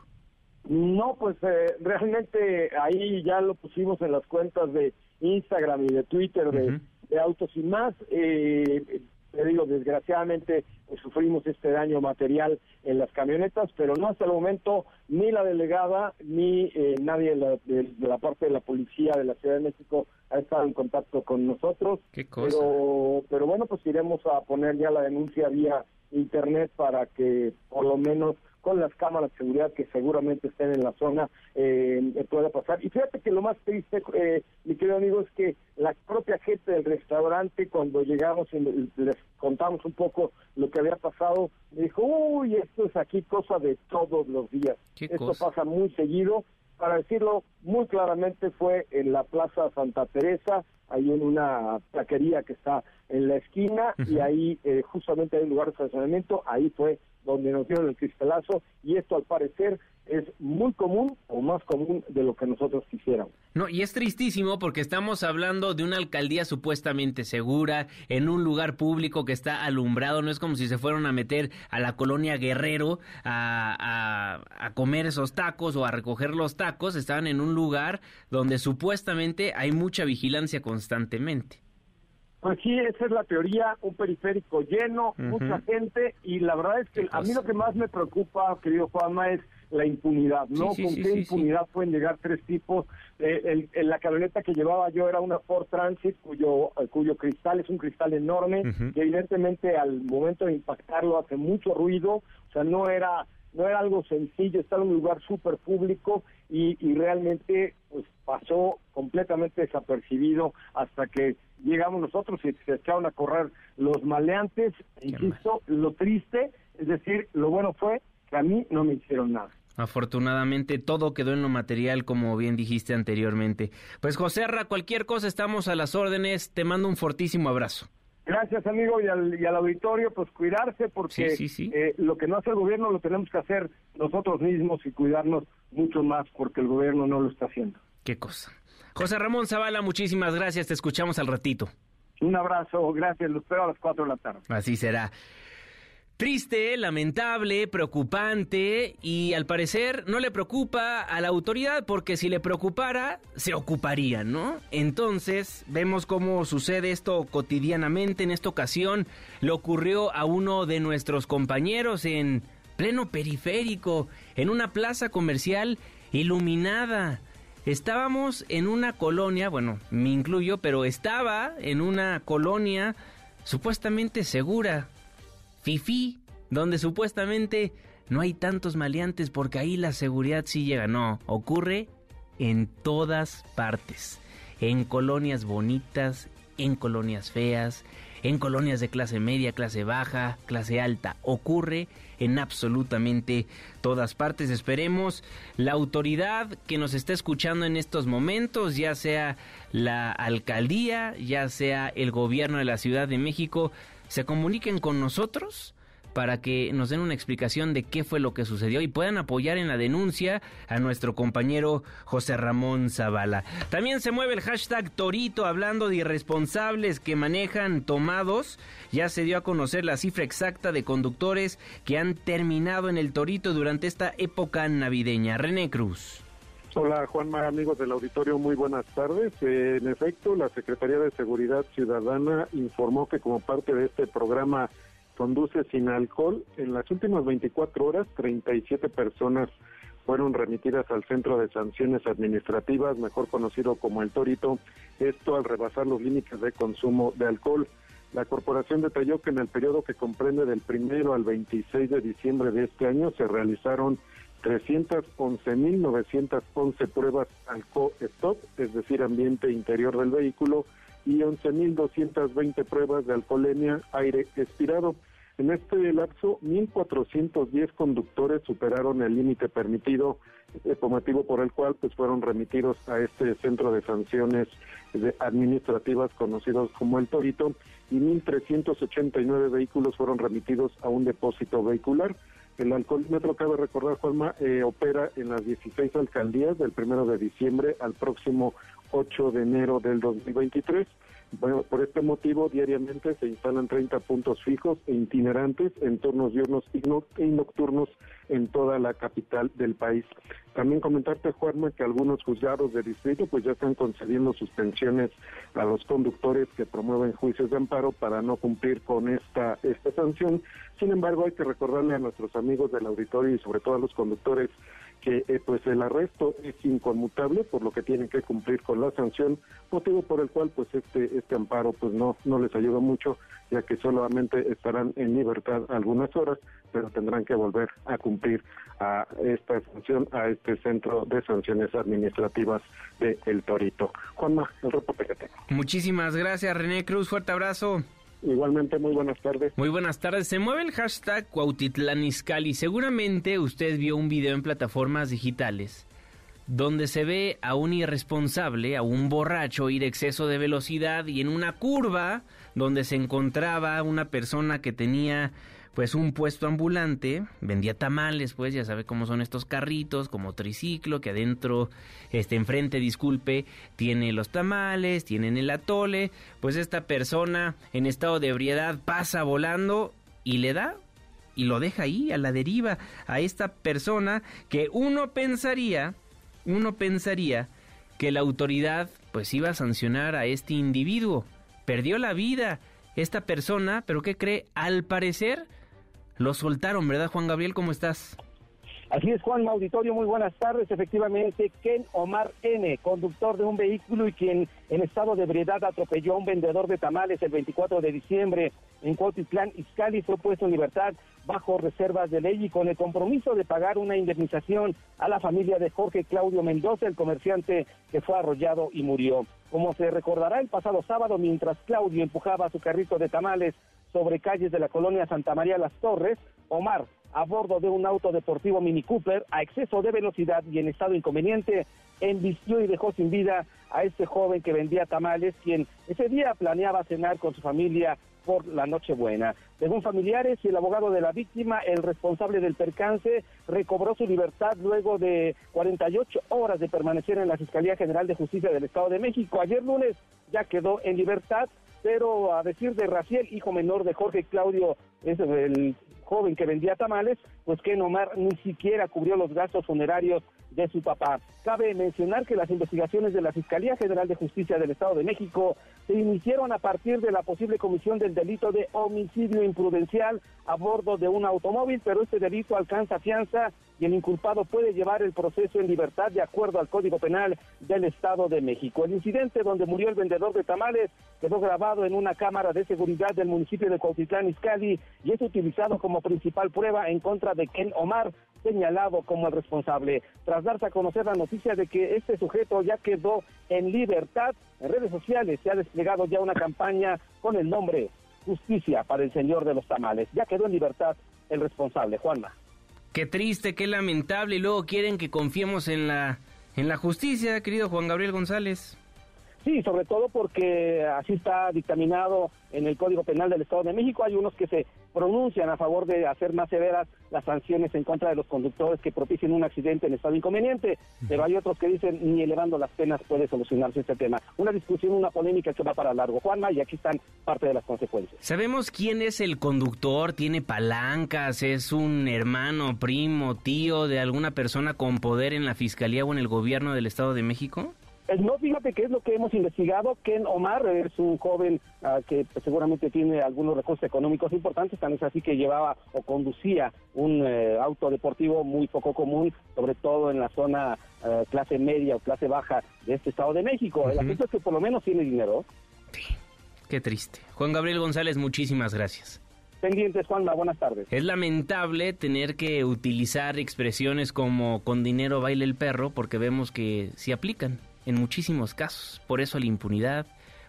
No, pues eh, realmente ahí ya lo pusimos en las cuentas de Instagram y de Twitter de, Autos y más. Eh, te digo, desgraciadamente pues, sufrimos este daño material en las camionetas, pero no hasta el momento ni la delegada ni eh, nadie de la, parte de la policía de la Ciudad de México ha estado en contacto con nosotros. Pero, pero bueno, pues iremos a poner ya la denuncia vía internet para que por lo menos con las cámaras de seguridad que seguramente estén en la zona eh, pueda pasar. Y fíjate que lo más triste, eh, mi querido amigo, es que la propia gente del restaurante, cuando llegamos y les contamos un poco lo que había pasado, me dijo, uy, esto es aquí cosa de todos los días. Esto pasa muy seguido. Para decirlo muy claramente, fue en la Plaza Santa Teresa, ahí en una taquería que está en la esquina, y ahí eh, justamente hay un lugar de estacionamiento, ahí fue donde nos dieron el cristalazo y esto al parecer es muy común o más común de lo que nosotros quisiéramos. No, y es tristísimo porque estamos hablando de una alcaldía supuestamente segura, en un lugar público que está alumbrado, no es como si se fueran a meter a la colonia Guerrero a, a, a comer esos tacos o a recoger los tacos, estaban en un lugar donde supuestamente hay mucha vigilancia constantemente. Pues sí, esa es la teoría, un periférico lleno, mucha gente, y la verdad es que a mí lo que más me preocupa, querido Juanma, es la impunidad, ¿no? ¿Con qué impunidad pueden llegar tres tipos? Eh, el, la camioneta que llevaba yo era una Ford Transit, cuyo, eh, cuyo cristal es un cristal enorme, y evidentemente al momento de impactarlo hace mucho ruido, o sea, no era no era algo sencillo, estar en un lugar súper público y, y realmente pues pasó completamente desapercibido hasta que llegamos nosotros y se echaron a correr los maleantes. Insisto, lo triste, es decir, lo bueno fue que a mí no me hicieron nada. Afortunadamente todo quedó en lo material, como bien dijiste anteriormente. Pues José Arra, cualquier cosa estamos a las órdenes. Te mando un fortísimo abrazo. Gracias, amigo, y al, y al auditorio, pues cuidarse, porque eh, lo que no hace el gobierno lo tenemos que hacer nosotros mismos y cuidarnos mucho más, porque el gobierno no lo está haciendo. Qué cosa. José Ramón Zavala, muchísimas gracias. Te escuchamos al ratito. Un abrazo, gracias. Lo espero a las 4 de la tarde. Así será. Triste, lamentable, preocupante y al parecer no le preocupa a la autoridad porque si le preocupara se ocuparía, ¿no? Entonces vemos cómo sucede esto cotidianamente. En esta ocasión le ocurrió a uno de nuestros compañeros en pleno periférico, en una plaza comercial iluminada. Estábamos en una colonia, bueno, me incluyo, pero estaba en una colonia supuestamente segura, Fifi, donde supuestamente no hay tantos maleantes porque ahí la seguridad sí llega. No, ocurre en todas partes. En colonias bonitas, en colonias feas, en colonias de clase media, clase baja, clase alta. Ocurre en absolutamente todas partes. Esperemos la autoridad que nos está escuchando en estos momentos, ya sea la alcaldía, ya sea el gobierno de la Ciudad de México, se comuniquen con nosotros para que nos den una explicación de qué fue lo que sucedió y puedan apoyar en la denuncia a nuestro compañero José Ramón Zavala. También se mueve el hashtag Torito hablando de irresponsables que manejan tomados. Ya se dio a conocer la cifra exacta de conductores que han terminado en el Torito durante esta época navideña. René Cruz. Hola Juanma, amigos del auditorio, muy buenas tardes. en efecto, la Secretaría de Seguridad Ciudadana informó que como parte de este programa Conduce sin alcohol, en las últimas 24 horas 37 personas fueron remitidas al Centro de Sanciones Administrativas, mejor conocido como el Torito, esto al rebasar los límites de consumo de alcohol. La corporación detalló que en el periodo que comprende del primero al 26 de diciembre de este año se realizaron 311.911 pruebas alcohol-stop, es decir, ambiente interior del vehículo, y 11.220 pruebas de alcoholemia aire expirado. En este lapso, 1.410 conductores superaron el límite permitido, eh, motivo por el cual pues fueron remitidos a este centro de sanciones administrativas conocidos como el Torito y 1.389 vehículos fueron remitidos a un depósito vehicular. El alcoholímetro, cabe recordar, Juanma, eh, opera en las 16 alcaldías del primero de diciembre al próximo 8 de enero del 2023. Bueno, por este motivo, diariamente se instalan 30 puntos fijos e itinerantes en turnos diurnos y nocturnos en toda la capital del país. También comentarte, Juanma, que algunos juzgados de distrito pues ya están concediendo suspensiones a los conductores que promueven juicios de amparo para no cumplir con esta, esta sanción. Sin embargo, hay que recordarle a nuestros amigos del auditorio y sobre todo a los conductores que eh, pues el arresto es inconmutable por lo que tienen que cumplir con la sanción motivo por el cual pues este este amparo pues no no les ayuda mucho ya que solamente estarán en libertad algunas horas pero tendrán que volver a cumplir a esta sanción a este centro de sanciones administrativas de El Torito. Juanma el reporte que muchísimas gracias René Cruz. Fuerte abrazo Igualmente, muy buenas tardes. Muy buenas tardes. Se mueve el hashtag Cuautitlán Seguramente usted vio un video en plataformas digitales donde se ve a un irresponsable, a un borracho ir exceso de velocidad y en una curva donde se encontraba una persona que tenía pues un puesto ambulante, vendía tamales, pues ya sabe cómo son estos carritos, como triciclo, que adentro, este enfrente, disculpe, tiene los tamales, tienen el atole, pues esta persona en estado de ebriedad pasa volando y le da y lo deja ahí a la deriva a esta persona que uno pensaría, uno pensaría que la autoridad pues iba a sancionar a este individuo. Perdió la vida esta persona, pero ¿qué cree? Al parecer lo soltaron, ¿verdad, Juan Gabriel? ¿Cómo estás? Así es, Juan Auditorio, muy buenas tardes. Efectivamente, Ken Omar N., conductor de un vehículo y quien en estado de ebriedad atropelló a un vendedor de tamales el 24 de diciembre en Cuautitlán, Izcalli, fue puesto en libertad bajo reservas de ley y con el compromiso de pagar una indemnización a la familia de Jorge Claudio Mendoza, el comerciante que fue arrollado y murió. Como se recordará el pasado sábado, mientras Claudio empujaba su carrito de tamales sobre calles de la colonia Santa María Las Torres, Omar, a bordo de un auto deportivo Mini Cooper, a exceso de velocidad y en estado inconveniente, embistió y dejó sin vida a este joven que vendía tamales, quien ese día planeaba cenar con su familia por la Nochebuena. Según familiares y el abogado de la víctima, el responsable del percance recobró su libertad luego de 48 horas de permanecer en la Fiscalía General de Justicia del Estado de México. Ayer lunes ya quedó en libertad pero a decir de Raciel, hijo menor de Jorge Claudio, es el joven que vendía tamales, pues que Omar ni siquiera cubrió los gastos funerarios de su papá. Cabe mencionar que las investigaciones de la Fiscalía General de Justicia del Estado de México se iniciaron a partir de la posible comisión del delito de homicidio imprudencial a bordo de un automóvil, pero este delito alcanza fianza y el inculpado puede llevar el proceso en libertad de acuerdo al Código Penal del Estado de México. El incidente donde murió el vendedor de tamales quedó grabado en una cámara de seguridad del municipio de Cuautitlán Izcalli y es utilizado como principal prueba en contra de Ken Omar, señalado como el responsable. Tras darse a conocer la noticia de que este sujeto ya quedó en libertad, en redes sociales se ha desplegado ya una campaña con el nombre Justicia para el Señor de los Tamales. Ya quedó en libertad el responsable, Juanma. Qué triste, qué lamentable y luego quieren que confiemos en la en la justicia, querido Juan Gabriel González. Sí, sobre todo porque así está dictaminado en el Código Penal del Estado de México. Hay unos que se pronuncian a favor de hacer más severas las sanciones en contra de los conductores que propicien un accidente en estado inconveniente, pero hay otros que dicen ni elevando las penas puede solucionarse este tema. Una discusión, una polémica que va para largo, Juanma, y aquí están parte de las consecuencias. ¿Sabemos quién es el conductor? ¿Tiene palancas? ¿Es un hermano, primo, tío de alguna persona con poder en la Fiscalía o en el gobierno del Estado de México? Eh, no, fíjate que es lo que hemos investigado. Ken Omar es un joven ah, que pues, seguramente tiene algunos recursos económicos importantes, también es así que llevaba o conducía un eh, auto deportivo muy poco común, sobre todo en la zona eh, clase media o clase baja de este Estado de México. El asunto es que por lo menos tiene dinero. Qué triste. Juan Gabriel González, muchísimas gracias. Pendientes, Juanma, buenas tardes. Es lamentable tener que utilizar expresiones como con dinero baila el perro porque vemos que sí aplican en muchísimos casos. Por eso la impunidad,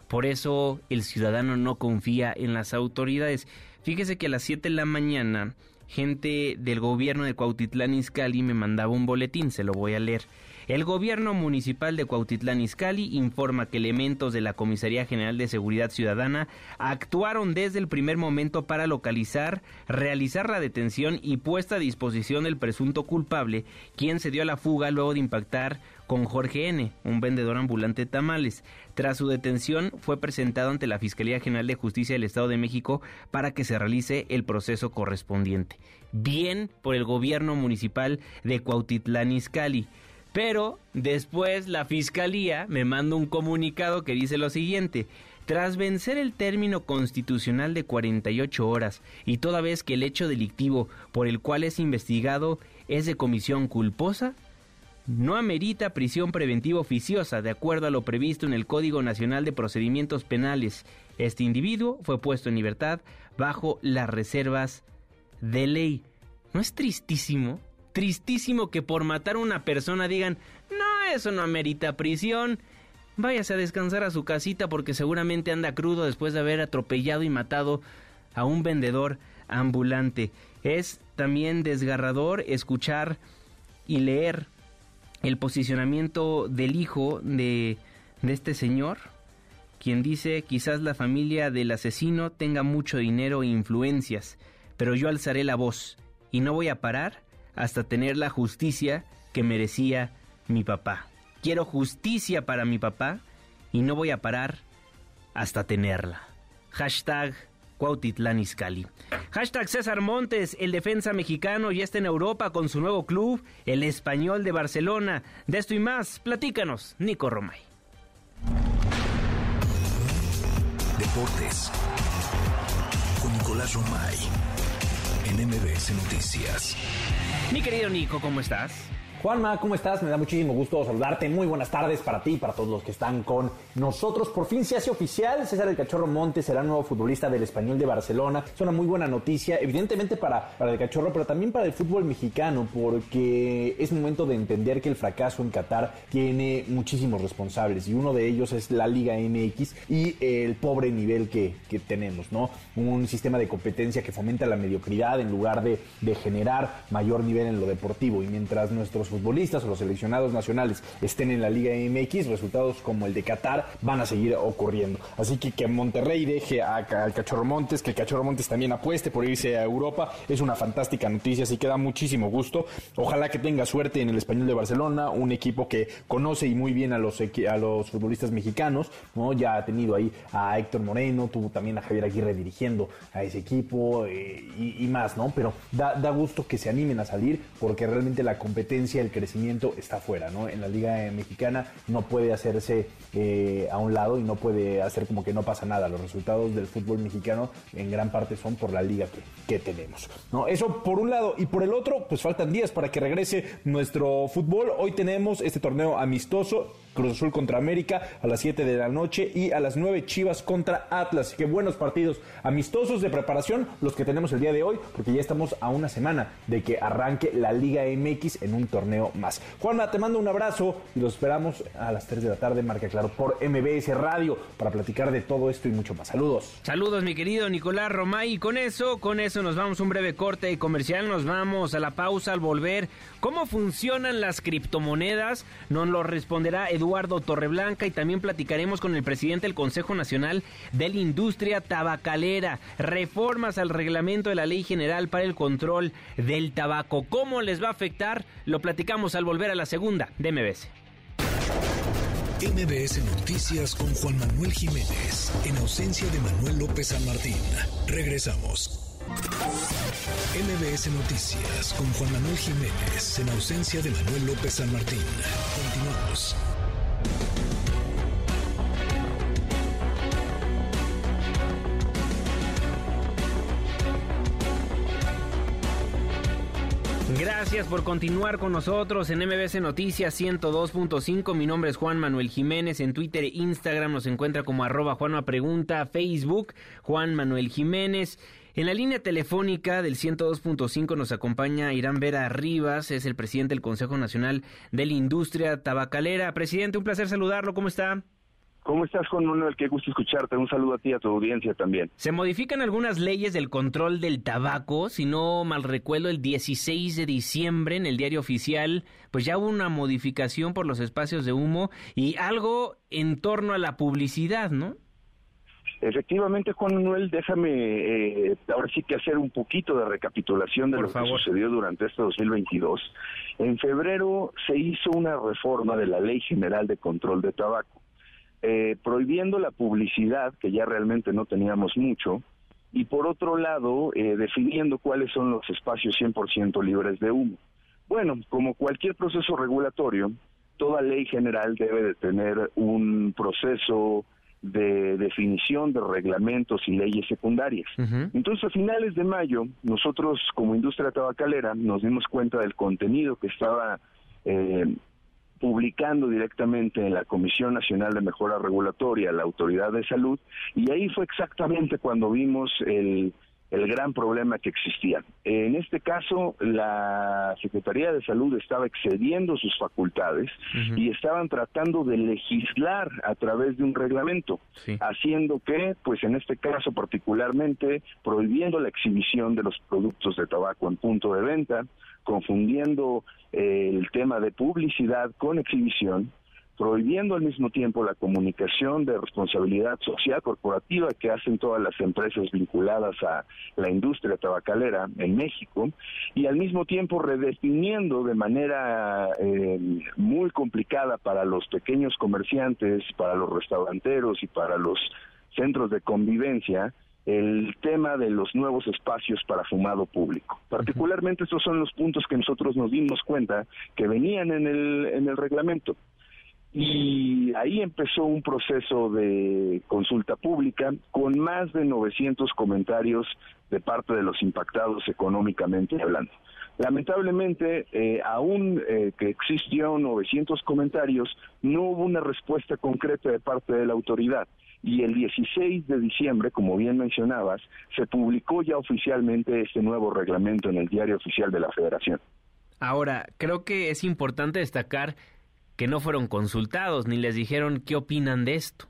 por eso el ciudadano no confía en las autoridades. Fíjese que a las 7 de la mañana, gente del gobierno de Cuautitlán Izcalli me mandaba un boletín, se lo voy a leer. El gobierno municipal de Cuautitlán Izcalli informa que elementos de la Comisaría General de Seguridad Ciudadana actuaron desde el primer momento para localizar, realizar la detención y puesta a disposición del presunto culpable, quien se dio a la fuga luego de impactar con Jorge N., un vendedor ambulante de tamales. Tras su detención, fue presentado ante la Fiscalía General de Justicia del Estado de México para que se realice el proceso correspondiente. Bien por el gobierno municipal de Cuautitlán Izcalli. Pero después la Fiscalía me manda un comunicado que dice lo siguiente. Tras vencer el término constitucional de 48 horas y toda vez que el hecho delictivo por el cual es investigado es de comisión culposa, no amerita prisión preventiva oficiosa de acuerdo a lo previsto en el Código Nacional de Procedimientos Penales. Este individuo fue puesto en libertad bajo las reservas de ley. ¿No es tristísimo? Tristísimo que por matar a una persona digan, no, eso no amerita prisión. Váyase a descansar a su casita porque seguramente anda crudo después de haber atropellado y matado a un vendedor ambulante. Es también desgarrador escuchar y leer el posicionamiento del hijo de, este señor, quien dice quizás la familia del asesino tenga mucho dinero e influencias, pero yo alzaré la voz y no voy a parar hasta tener la justicia que merecía mi papá. Quiero justicia para mi papá y no voy a parar hasta tenerla. Hashtag Cuautitlán Izcalli. Hashtag César Montes, el defensa mexicano, ya está en Europa con su nuevo club, el Español de Barcelona. De esto y más, platícanos, Nico Romay. Deportes con Nicolás Romay en MBS Noticias. Mi querido Nico, ¿cómo estás? Juanma, ¿cómo estás? Me da muchísimo gusto saludarte. Muy buenas tardes para ti y para todos los que están con nosotros. Por fin se hace oficial. César el Cachorro Montes será nuevo futbolista del Español de Barcelona. Es una muy buena noticia, evidentemente para, para el Cachorro, pero también para el fútbol mexicano, porque es momento de entender que el fracaso en Qatar tiene muchísimos responsables y uno de ellos es la Liga MX y el pobre nivel que, que tenemos, ¿no? Un sistema de competencia que fomenta la mediocridad en lugar de, de generar mayor nivel en lo deportivo. Y mientras nuestros futbolistas o los seleccionados nacionales estén en la Liga MX, resultados como el de Qatar van a seguir ocurriendo. Así que que Monterrey deje al Cachorro Montes, que el Cachorro Montes también apueste por irse a Europa, es una fantástica noticia, así que da muchísimo gusto. Ojalá que tenga suerte en el Español de Barcelona, un equipo que conoce y muy bien a los, a los futbolistas mexicanos, ¿no? Ya ha tenido ahí a Héctor Moreno, tuvo también a Javier Aguirre dirigiendo a ese equipo eh, y, y, más, ¿no? Pero da, da gusto que se animen a salir porque realmente la competencia el crecimiento está fuera, ¿no? En la Liga Mexicana no puede hacerse eh, a un lado y no puede hacer como que no pasa nada. Los resultados del fútbol mexicano en gran parte son por la liga que, que tenemos, ¿no? Eso por un lado. Y por el otro, pues faltan días para que regrese nuestro fútbol. Hoy tenemos este torneo amistoso Cruz Azul contra América a las 7 de la noche y a las 9 Chivas contra Atlas. Qué buenos partidos amistosos de preparación los que tenemos el día de hoy, porque ya estamos a una semana de que arranque la Liga MX en un torneo torneo más. Juanma, te mando un abrazo y los esperamos a las 3 de la tarde, marca claro, por MBS Radio para platicar de todo esto y mucho más. Saludos. Saludos, mi querido Nicolás Romay. Y con eso, con eso nos vamos un breve corte y comercial. Nos vamos a la pausa al volver. ¿Cómo funcionan las criptomonedas? Nos lo responderá Eduardo Torreblanca y también platicaremos con el presidente del Consejo Nacional de la Industria Tabacalera. Reformas al reglamento de la Ley General para el Control del Tabaco. ¿Cómo les va a afectar? Lo platicamos al volver a la segunda de MBS. MBS Noticias con Juan Manuel Jiménez, en ausencia de Manuel López San Martín. Regresamos. MBS Noticias con Juan Manuel Jiménez, en ausencia de Manuel López San Martín. Continuamos. Gracias por continuar con nosotros en MBC Noticias 102.5. Mi nombre es Juan Manuel Jiménez. En Twitter e Instagram nos encuentra como arroba Juanma Pregunta, Facebook Juan Manuel Jiménez. En la línea telefónica del 102.5 nos acompaña Irán Vera Rivas, es el presidente del Consejo Nacional de la Industria Tabacalera. Presidente, un placer saludarlo. ¿Cómo está? ¿Cómo estás, Juan Manuel? Qué gusto escucharte. Un saludo a ti y a tu audiencia también. Se modifican algunas leyes del control del tabaco. Si no mal recuerdo, el 16 de diciembre en el diario oficial, pues ya hubo una modificación por los espacios de humo y algo en torno a la publicidad, ¿no? Efectivamente, Juan Manuel, déjame eh, ahora sí que hacer un poquito de recapitulación de lo que sucedió durante este 2022. En febrero se hizo una reforma de la Ley General de Control de Tabaco eh, prohibiendo la publicidad, que ya realmente no teníamos mucho, y por otro lado, eh, definiendo cuáles son los espacios 100% libres de humo. Bueno, como cualquier proceso regulatorio, toda ley general debe de tener un proceso de definición de reglamentos y leyes secundarias. Entonces, a finales de mayo, nosotros como industria tabacalera nos dimos cuenta del contenido que estaba eh, publicando directamente en la Comisión Nacional de Mejora Regulatoria, la Autoridad de Salud, y ahí fue exactamente cuando vimos el, el gran problema que existía. En este caso, la Secretaría de Salud estaba excediendo sus facultades y estaban tratando de legislar a través de un reglamento, haciendo que, pues en este caso particularmente, prohibiendo la exhibición de los productos de tabaco en punto de venta, confundiendo eh, el tema de publicidad con exhibición, prohibiendo al mismo tiempo la comunicación de responsabilidad social corporativa que hacen todas las empresas vinculadas a la industria tabacalera en México y al mismo tiempo redefiniendo de manera eh, muy complicada para los pequeños comerciantes, para los restauranteros y para los centros de convivencia el tema de los nuevos espacios para fumado público. Particularmente estos son los puntos que nosotros nos dimos cuenta que venían en el, en el reglamento. Y ahí empezó un proceso de consulta pública con más de 900 comentarios de parte de los impactados económicamente hablando. Lamentablemente, eh, aún eh, que existieron 900 comentarios, no hubo una respuesta concreta de parte de la autoridad y el 16 de diciembre, como bien mencionabas, se publicó ya oficialmente este nuevo reglamento en el diario oficial de la Federación. Ahora, creo que es importante destacar que no fueron consultados ni les dijeron qué opinan de esto.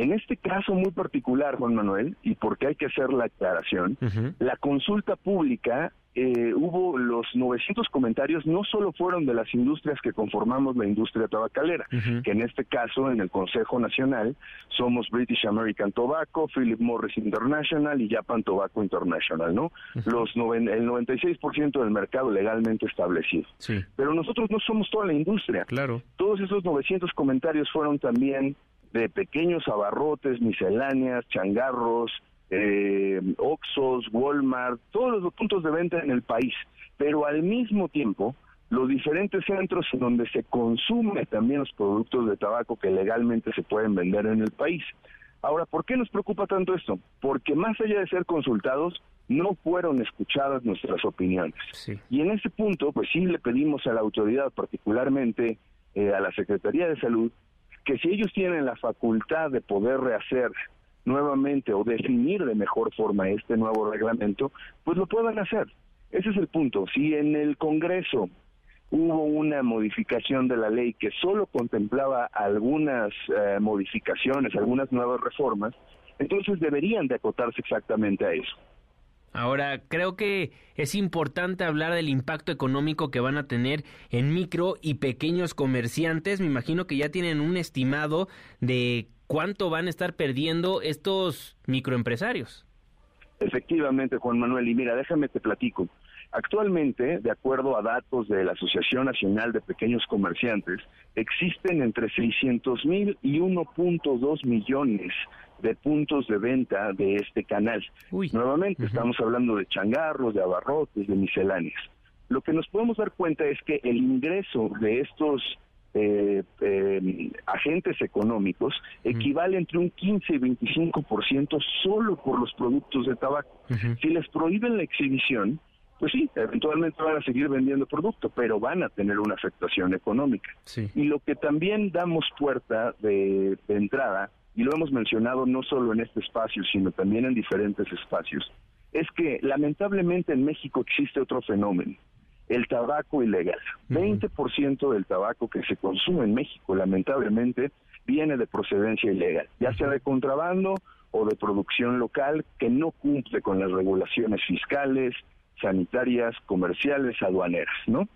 En este caso muy particular, Juan Manuel, y porque hay que hacer la aclaración, la consulta pública eh, hubo los 900 comentarios, no solo fueron de las industrias que conformamos la industria tabacalera, que en este caso en el Consejo Nacional somos British American Tobacco, Philip Morris International y Japan Tobacco International, ¿no? Los el 96% del mercado legalmente establecido. Pero nosotros no somos toda la industria. Claro. Todos esos 900 comentarios fueron también de pequeños abarrotes, misceláneas, changarros, eh, Oxos, Walmart, todos los puntos de venta en el país, pero al mismo tiempo los diferentes centros en donde se consumen también los productos de tabaco que legalmente se pueden vender en el país. Ahora, ¿por qué nos preocupa tanto esto? Porque más allá de ser consultados, no fueron escuchadas nuestras opiniones. Y en ese punto, pues sí le pedimos a la autoridad, particularmente eh, a la Secretaría de Salud, que si ellos tienen la facultad de poder rehacer nuevamente o definir de mejor forma este nuevo reglamento, pues lo puedan hacer. Ese es el punto. Si en el Congreso hubo una modificación de la ley que solo contemplaba algunas eh, modificaciones, algunas nuevas reformas, entonces deberían de acotarse exactamente a eso. Ahora, creo que es importante hablar del impacto económico que van a tener en micro y pequeños comerciantes. Me imagino que ya tienen un estimado de cuánto van a estar perdiendo estos microempresarios. Efectivamente, Juan Manuel, y mira, déjame te platico. Actualmente, de acuerdo a datos de la Asociación Nacional de Pequeños Comerciantes, existen entre 600 mil y 1.2 millones de puntos de venta de este canal. Nuevamente, estamos hablando de changarros, de abarrotes, de misceláneas. Lo que nos podemos dar cuenta es que el ingreso de estos eh, eh, agentes económicos equivale entre un 15 y 25% solo por los productos de tabaco. Si les prohíben la exhibición, pues sí, eventualmente van a seguir vendiendo producto, pero van a tener una afectación económica. Y lo que también damos puerta de, entrada, y lo hemos mencionado no solo en este espacio, sino también en diferentes espacios, es que lamentablemente en México existe otro fenómeno, el tabaco ilegal. 20% del tabaco que se consume en México, lamentablemente, viene de procedencia ilegal, ya sea de contrabando o de producción local que no cumple con las regulaciones fiscales, sanitarias, comerciales, aduaneras, ¿no?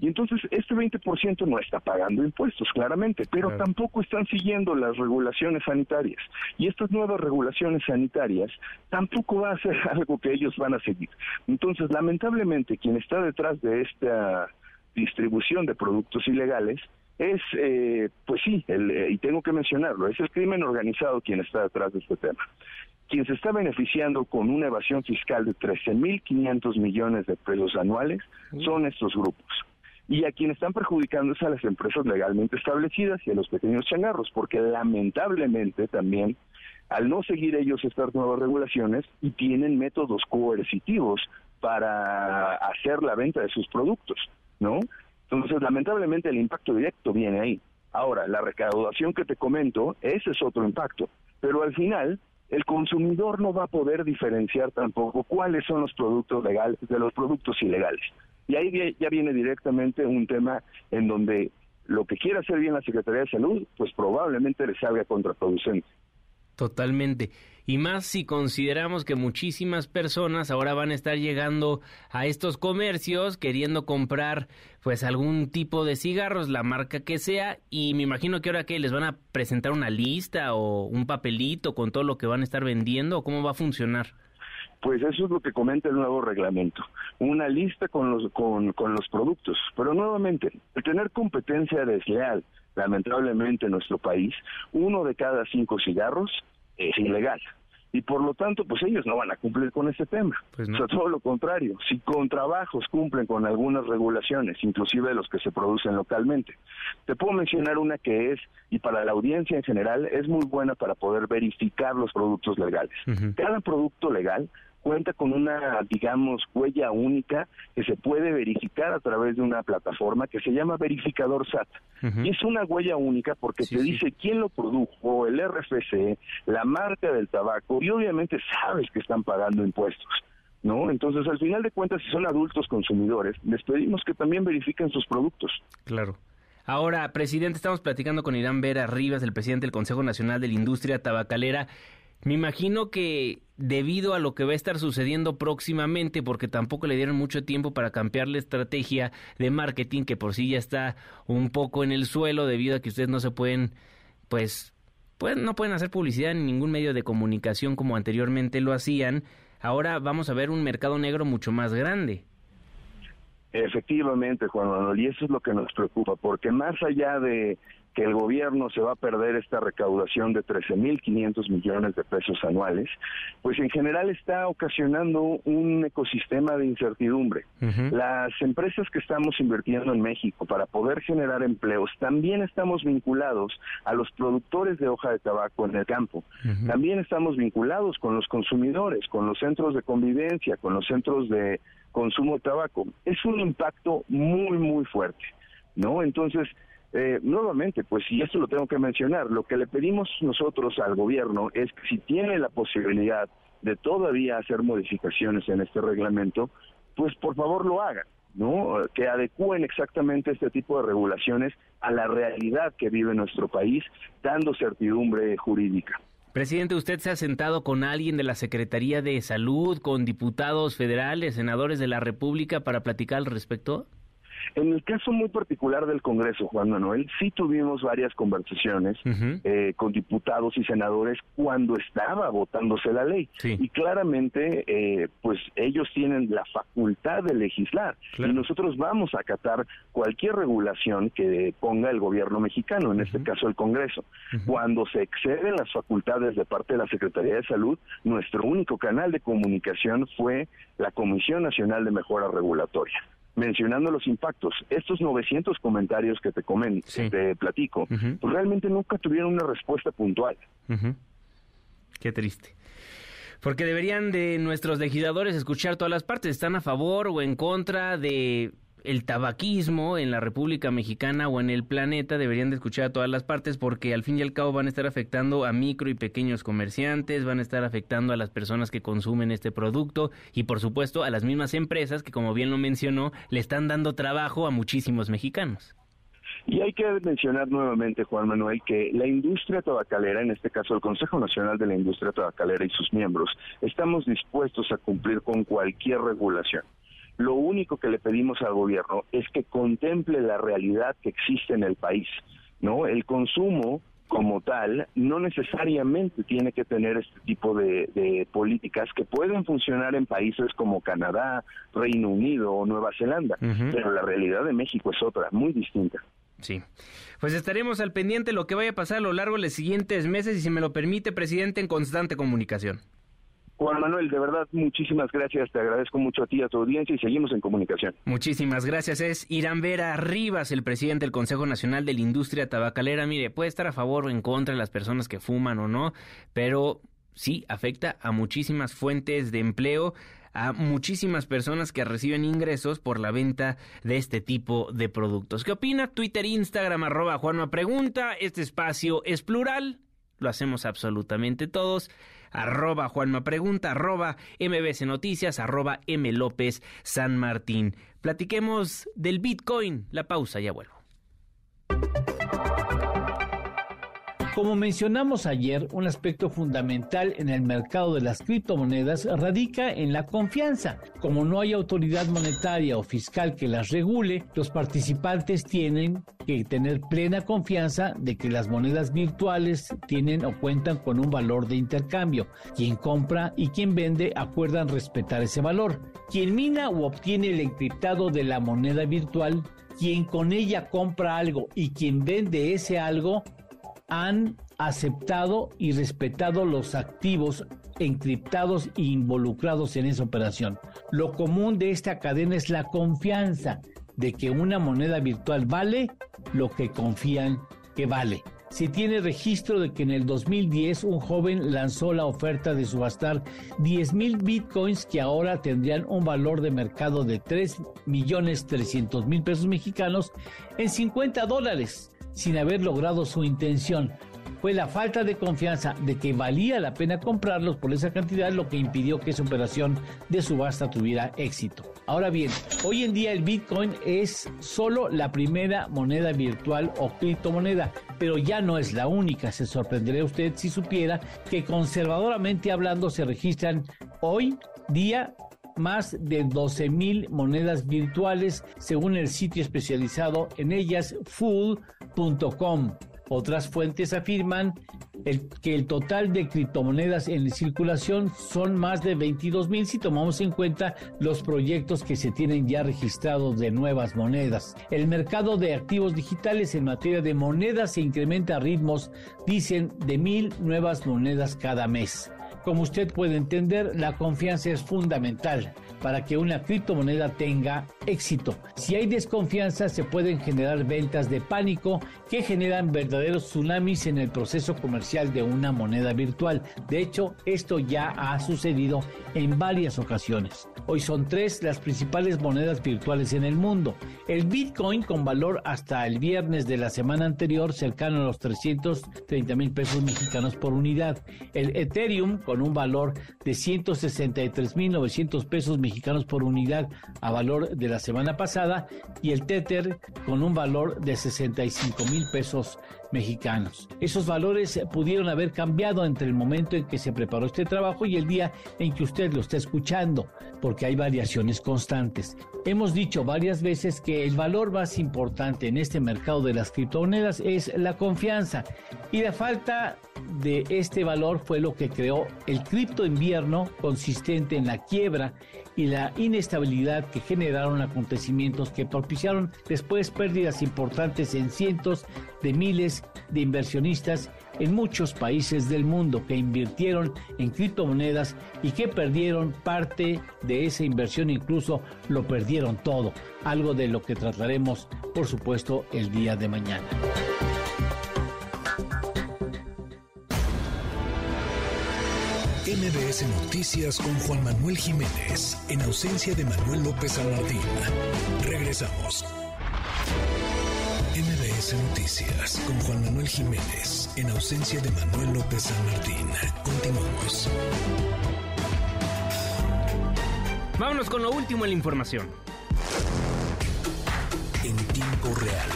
Y entonces este 20% no está pagando impuestos, claramente, pero tampoco están siguiendo las regulaciones sanitarias. Y estas nuevas regulaciones sanitarias tampoco va a ser algo que ellos van a seguir. Entonces, lamentablemente, quien está detrás de esta distribución de productos ilegales es, eh, pues sí, el, eh, y tengo que mencionarlo, es el crimen organizado quien está detrás de este tema. Quien se está beneficiando con una evasión fiscal de 13.500 millones de pesos anuales son estos grupos. Y a quienes están perjudicando es a las empresas legalmente establecidas y a los pequeños changarros, porque lamentablemente también, al no seguir ellos estas nuevas regulaciones, y tienen métodos coercitivos para hacer la venta de sus productos, ¿no? Entonces, lamentablemente el impacto directo viene ahí. Ahora, la recaudación que te comento, ese es otro impacto. Pero al final, el consumidor no va a poder diferenciar tampoco cuáles son los productos legales de los productos ilegales. Y ahí ya viene directamente un tema en donde lo que quiera hacer bien la Secretaría de Salud, pues probablemente le salga contraproducente. Totalmente. Y más si consideramos que muchísimas personas ahora van a estar llegando a estos comercios queriendo comprar pues algún tipo de cigarros, la marca que sea, y me imagino que ahora que les van a presentar una lista o un papelito con todo lo que van a estar vendiendo, cómo va a funcionar. Pues eso es lo que comenta el nuevo reglamento, una lista con los, con, con los productos. Pero nuevamente, el tener competencia desleal, lamentablemente en nuestro país, uno de cada cinco cigarros es ilegal. Y por lo tanto, pues ellos no van a cumplir con ese tema. Pues O sea, todo lo contrario. Si con trabajos cumplen con algunas regulaciones, inclusive los que se producen localmente. Te puedo mencionar una que es, y para la audiencia en general, es muy buena para poder verificar los productos legales. Cada producto legal cuenta con una, digamos, huella única que se puede verificar a través de una plataforma que se llama verificador SAT. Y es una huella única porque te dice quién lo produjo, el RFC, la marca del tabaco y obviamente sabes que están pagando impuestos. ¿No? Entonces, al final de cuentas, si son adultos consumidores, les pedimos que también verifiquen sus productos. Claro. Ahora, presidente, estamos platicando con Irán Vera Rivas, el presidente del Consejo Nacional de la Industria Tabacalera. Me imagino que debido a lo que va a estar sucediendo próximamente, porque tampoco le dieron mucho tiempo para cambiar la estrategia de marketing, que por sí ya está un poco en el suelo, debido a que ustedes no se pueden, pues, pueden, no pueden hacer publicidad en ningún medio de comunicación como anteriormente lo hacían. Ahora vamos a ver un mercado negro mucho más grande. Efectivamente, Juan Manuel, y eso es lo que nos preocupa, porque más allá de que el gobierno se va a perder esta recaudación de 13.500 millones de pesos anuales, pues en general está ocasionando un ecosistema de incertidumbre. Las empresas que estamos invirtiendo en México para poder generar empleos, también estamos vinculados a los productores de hoja de tabaco en el campo. También estamos vinculados con los consumidores, con los centros de convivencia, con los centros de consumo de tabaco. Es un impacto muy, muy fuerte, ¿no? Entonces, eh, nuevamente, pues, y esto lo tengo que mencionar, lo que le pedimos nosotros al gobierno es que si tiene la posibilidad de todavía hacer modificaciones en este reglamento, pues por favor lo hagan. ¿no? que adecúen exactamente este tipo de regulaciones a la realidad que vive nuestro país, dando certidumbre jurídica. Presidente, ¿usted se ha sentado con alguien de la Secretaría de Salud, con diputados federales, senadores de la República para platicar al respecto? En el caso muy particular del Congreso, Juan Manuel, sí tuvimos varias conversaciones eh, con diputados y senadores cuando estaba votándose la ley. Y claramente, eh, pues ellos tienen la facultad de legislar. Y nosotros vamos a acatar cualquier regulación que ponga el gobierno mexicano, en este caso el Congreso. Cuando se exceden las facultades de parte de la Secretaría de Salud, nuestro único canal de comunicación fue la Comisión Nacional de Mejora Regulatoria mencionando los impactos. Estos 900 comentarios que te comento, te platico, pues realmente nunca tuvieron una respuesta puntual. Qué triste. Porque deberían de nuestros legisladores escuchar todas las partes. ¿Están a favor o en contra de el tabaquismo en la República Mexicana o en el planeta deberían de escuchar a todas las partes porque al fin y al cabo van a estar afectando a micro y pequeños comerciantes, van a estar afectando a las personas que consumen este producto y por supuesto a las mismas empresas que como bien lo mencionó le están dando trabajo a muchísimos mexicanos. Y hay que mencionar nuevamente, Juan Manuel, que la industria tabacalera, en este caso el Consejo Nacional de la Industria Tabacalera y sus miembros, estamos dispuestos a cumplir con cualquier regulación. Lo único que le pedimos al gobierno es que contemple la realidad que existe en el país, ¿no? El consumo como tal no necesariamente tiene que tener este tipo de, políticas que pueden funcionar en países como Canadá, Reino Unido o Nueva Zelanda, pero la realidad de México es otra, muy distinta. Sí. Pues estaremos al pendiente de lo que vaya a pasar a lo largo de los siguientes meses y si me lo permite, presidente, en constante comunicación. Juan Manuel, de verdad, muchísimas gracias. Te agradezco mucho a ti a tu audiencia y seguimos en comunicación. Muchísimas gracias. Es Irán Vera Rivas, el presidente del Consejo Nacional de la Industria Tabacalera. Mire, puede estar a favor o en contra de las personas que fuman o no, pero sí afecta a muchísimas fuentes de empleo a muchísimas personas que reciben ingresos por la venta de este tipo de productos. ¿Qué opina? Twitter, Instagram, arroba Juanma Pregunta. Este espacio es plural, lo hacemos absolutamente todos arroba Juanma Pregunta, arroba MBC Noticias, arroba M López San Martín. Platiquemos del Bitcoin. La pausa, ya vuelvo. Como mencionamos ayer, un aspecto fundamental en el mercado de las criptomonedas radica en la confianza. Como no hay autoridad monetaria o fiscal que las regule, los participantes tienen que tener plena confianza de que las monedas virtuales tienen o cuentan con un valor de intercambio. Quien compra y quien vende acuerdan respetar ese valor. Quien mina o obtiene el encriptado de la moneda virtual quien con ella compra algo y quien vende ese algo han aceptado y respetado los activos encriptados e involucrados en esa operación. Lo común de esta cadena es la confianza de que una moneda virtual vale lo que confían que vale. Se tiene registro de que en el 2010 un joven lanzó la oferta de subastar 10 mil bitcoins que ahora tendrían un valor de mercado de 3 millones 300 mil pesos mexicanos en 50 dólares sin haber logrado su intención. Fue la falta de confianza de que valía la pena comprarlos por esa cantidad lo que impidió que esa operación de subasta tuviera éxito. Ahora bien, hoy en día el Bitcoin es solo la primera moneda virtual o criptomoneda, pero ya no es la única. Se sorprendería usted si supiera que conservadoramente hablando se registran hoy día más de 12 mil monedas virtuales según el sitio especializado en ellas full.com. Otras fuentes afirman que el total de criptomonedas en circulación son más de 22 mil si tomamos en cuenta los proyectos que se tienen ya registrados de nuevas monedas. El mercado de activos digitales en materia de monedas se incrementa a ritmos, dicen, de mil nuevas monedas cada mes. Como usted puede entender, la confianza es fundamental para que una criptomoneda tenga éxito. Si hay desconfianza, se pueden generar ventas de pánico que generan verdaderos tsunamis en el proceso comercial de una moneda virtual. De hecho, esto ya ha sucedido en varias ocasiones. Hoy son tres las principales monedas virtuales en el mundo. El Bitcoin con valor hasta el viernes de la semana anterior cercano a los 330 mil pesos mexicanos por unidad. El Ethereum con con un valor de 163.900 pesos mexicanos por unidad a valor de la semana pasada y el Tether con un valor de 65 mil pesos mexicanos. Esos valores pudieron haber cambiado entre el momento en que se preparó este trabajo y el día en que usted lo está escuchando, porque hay variaciones constantes. Hemos dicho varias veces que el valor más importante en este mercado de las criptomonedas es la confianza y la falta de este valor fue lo que creó el cripto invierno consistente en la quiebra y la inestabilidad que generaron acontecimientos que propiciaron después pérdidas importantes en cientos de miles de inversionistas en muchos países del mundo que invirtieron en criptomonedas y que perdieron parte de esa inversión, incluso lo perdieron todo, algo de lo que trataremos, por supuesto, el día de mañana. MBS Noticias con Juan Manuel Jiménez, en ausencia de Manuel López San Martín. Regresamos. MBS Noticias con Juan Manuel Jiménez, en ausencia de Manuel López San Martín. Continuamos. Vámonos con lo último en la información. En tiempo real.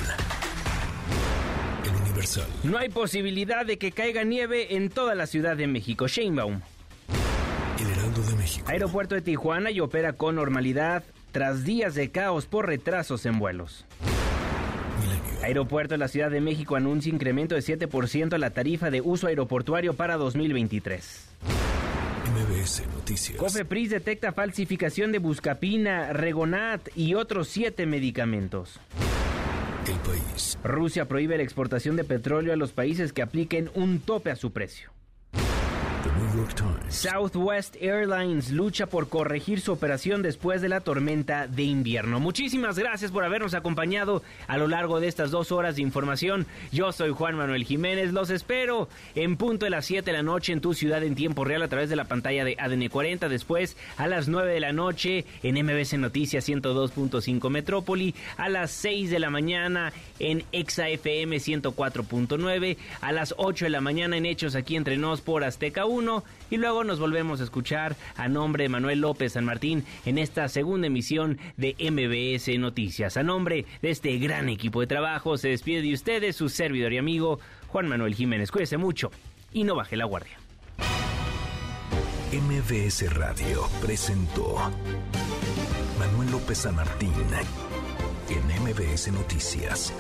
El Universal. No hay posibilidad de que caiga nieve en toda la Ciudad de México. Sheinbaum. De México. Aeropuerto de Tijuana y opera con normalidad tras días de caos por retrasos en vuelos. Aeropuerto de la Ciudad de México anuncia incremento de 7% a la tarifa de uso aeroportuario para 2023. MBS Noticias. Cofepris detecta falsificación de buscapina, regonat y otros siete medicamentos. El país. Rusia prohíbe la exportación de petróleo a los países que apliquen un tope a su precio. Southwest Airlines lucha por corregir su operación después de la tormenta de invierno. Muchísimas gracias por habernos acompañado a lo largo de estas dos horas de información. Yo soy Juan Manuel Jiménez. Los espero en punto de las 7 de la noche en tu ciudad en tiempo real a través de la pantalla de ADN 40. Después a las 9 de la noche en MBC Noticias 102.5 Metrópoli. A las 6 de la mañana en Exa FM 104.9. A las 8 de la mañana en Hechos aquí entre nos por Azteca 1 y luego nos volvemos a escuchar a nombre de Manuel López San Martín en esta segunda emisión de MBS Noticias. A nombre de este gran equipo de trabajo se despide de ustedes su servidor y amigo Juan Manuel Jiménez. Cuídese mucho y no baje la guardia. MBS Radio presentó Manuel López San Martín en MBS Noticias.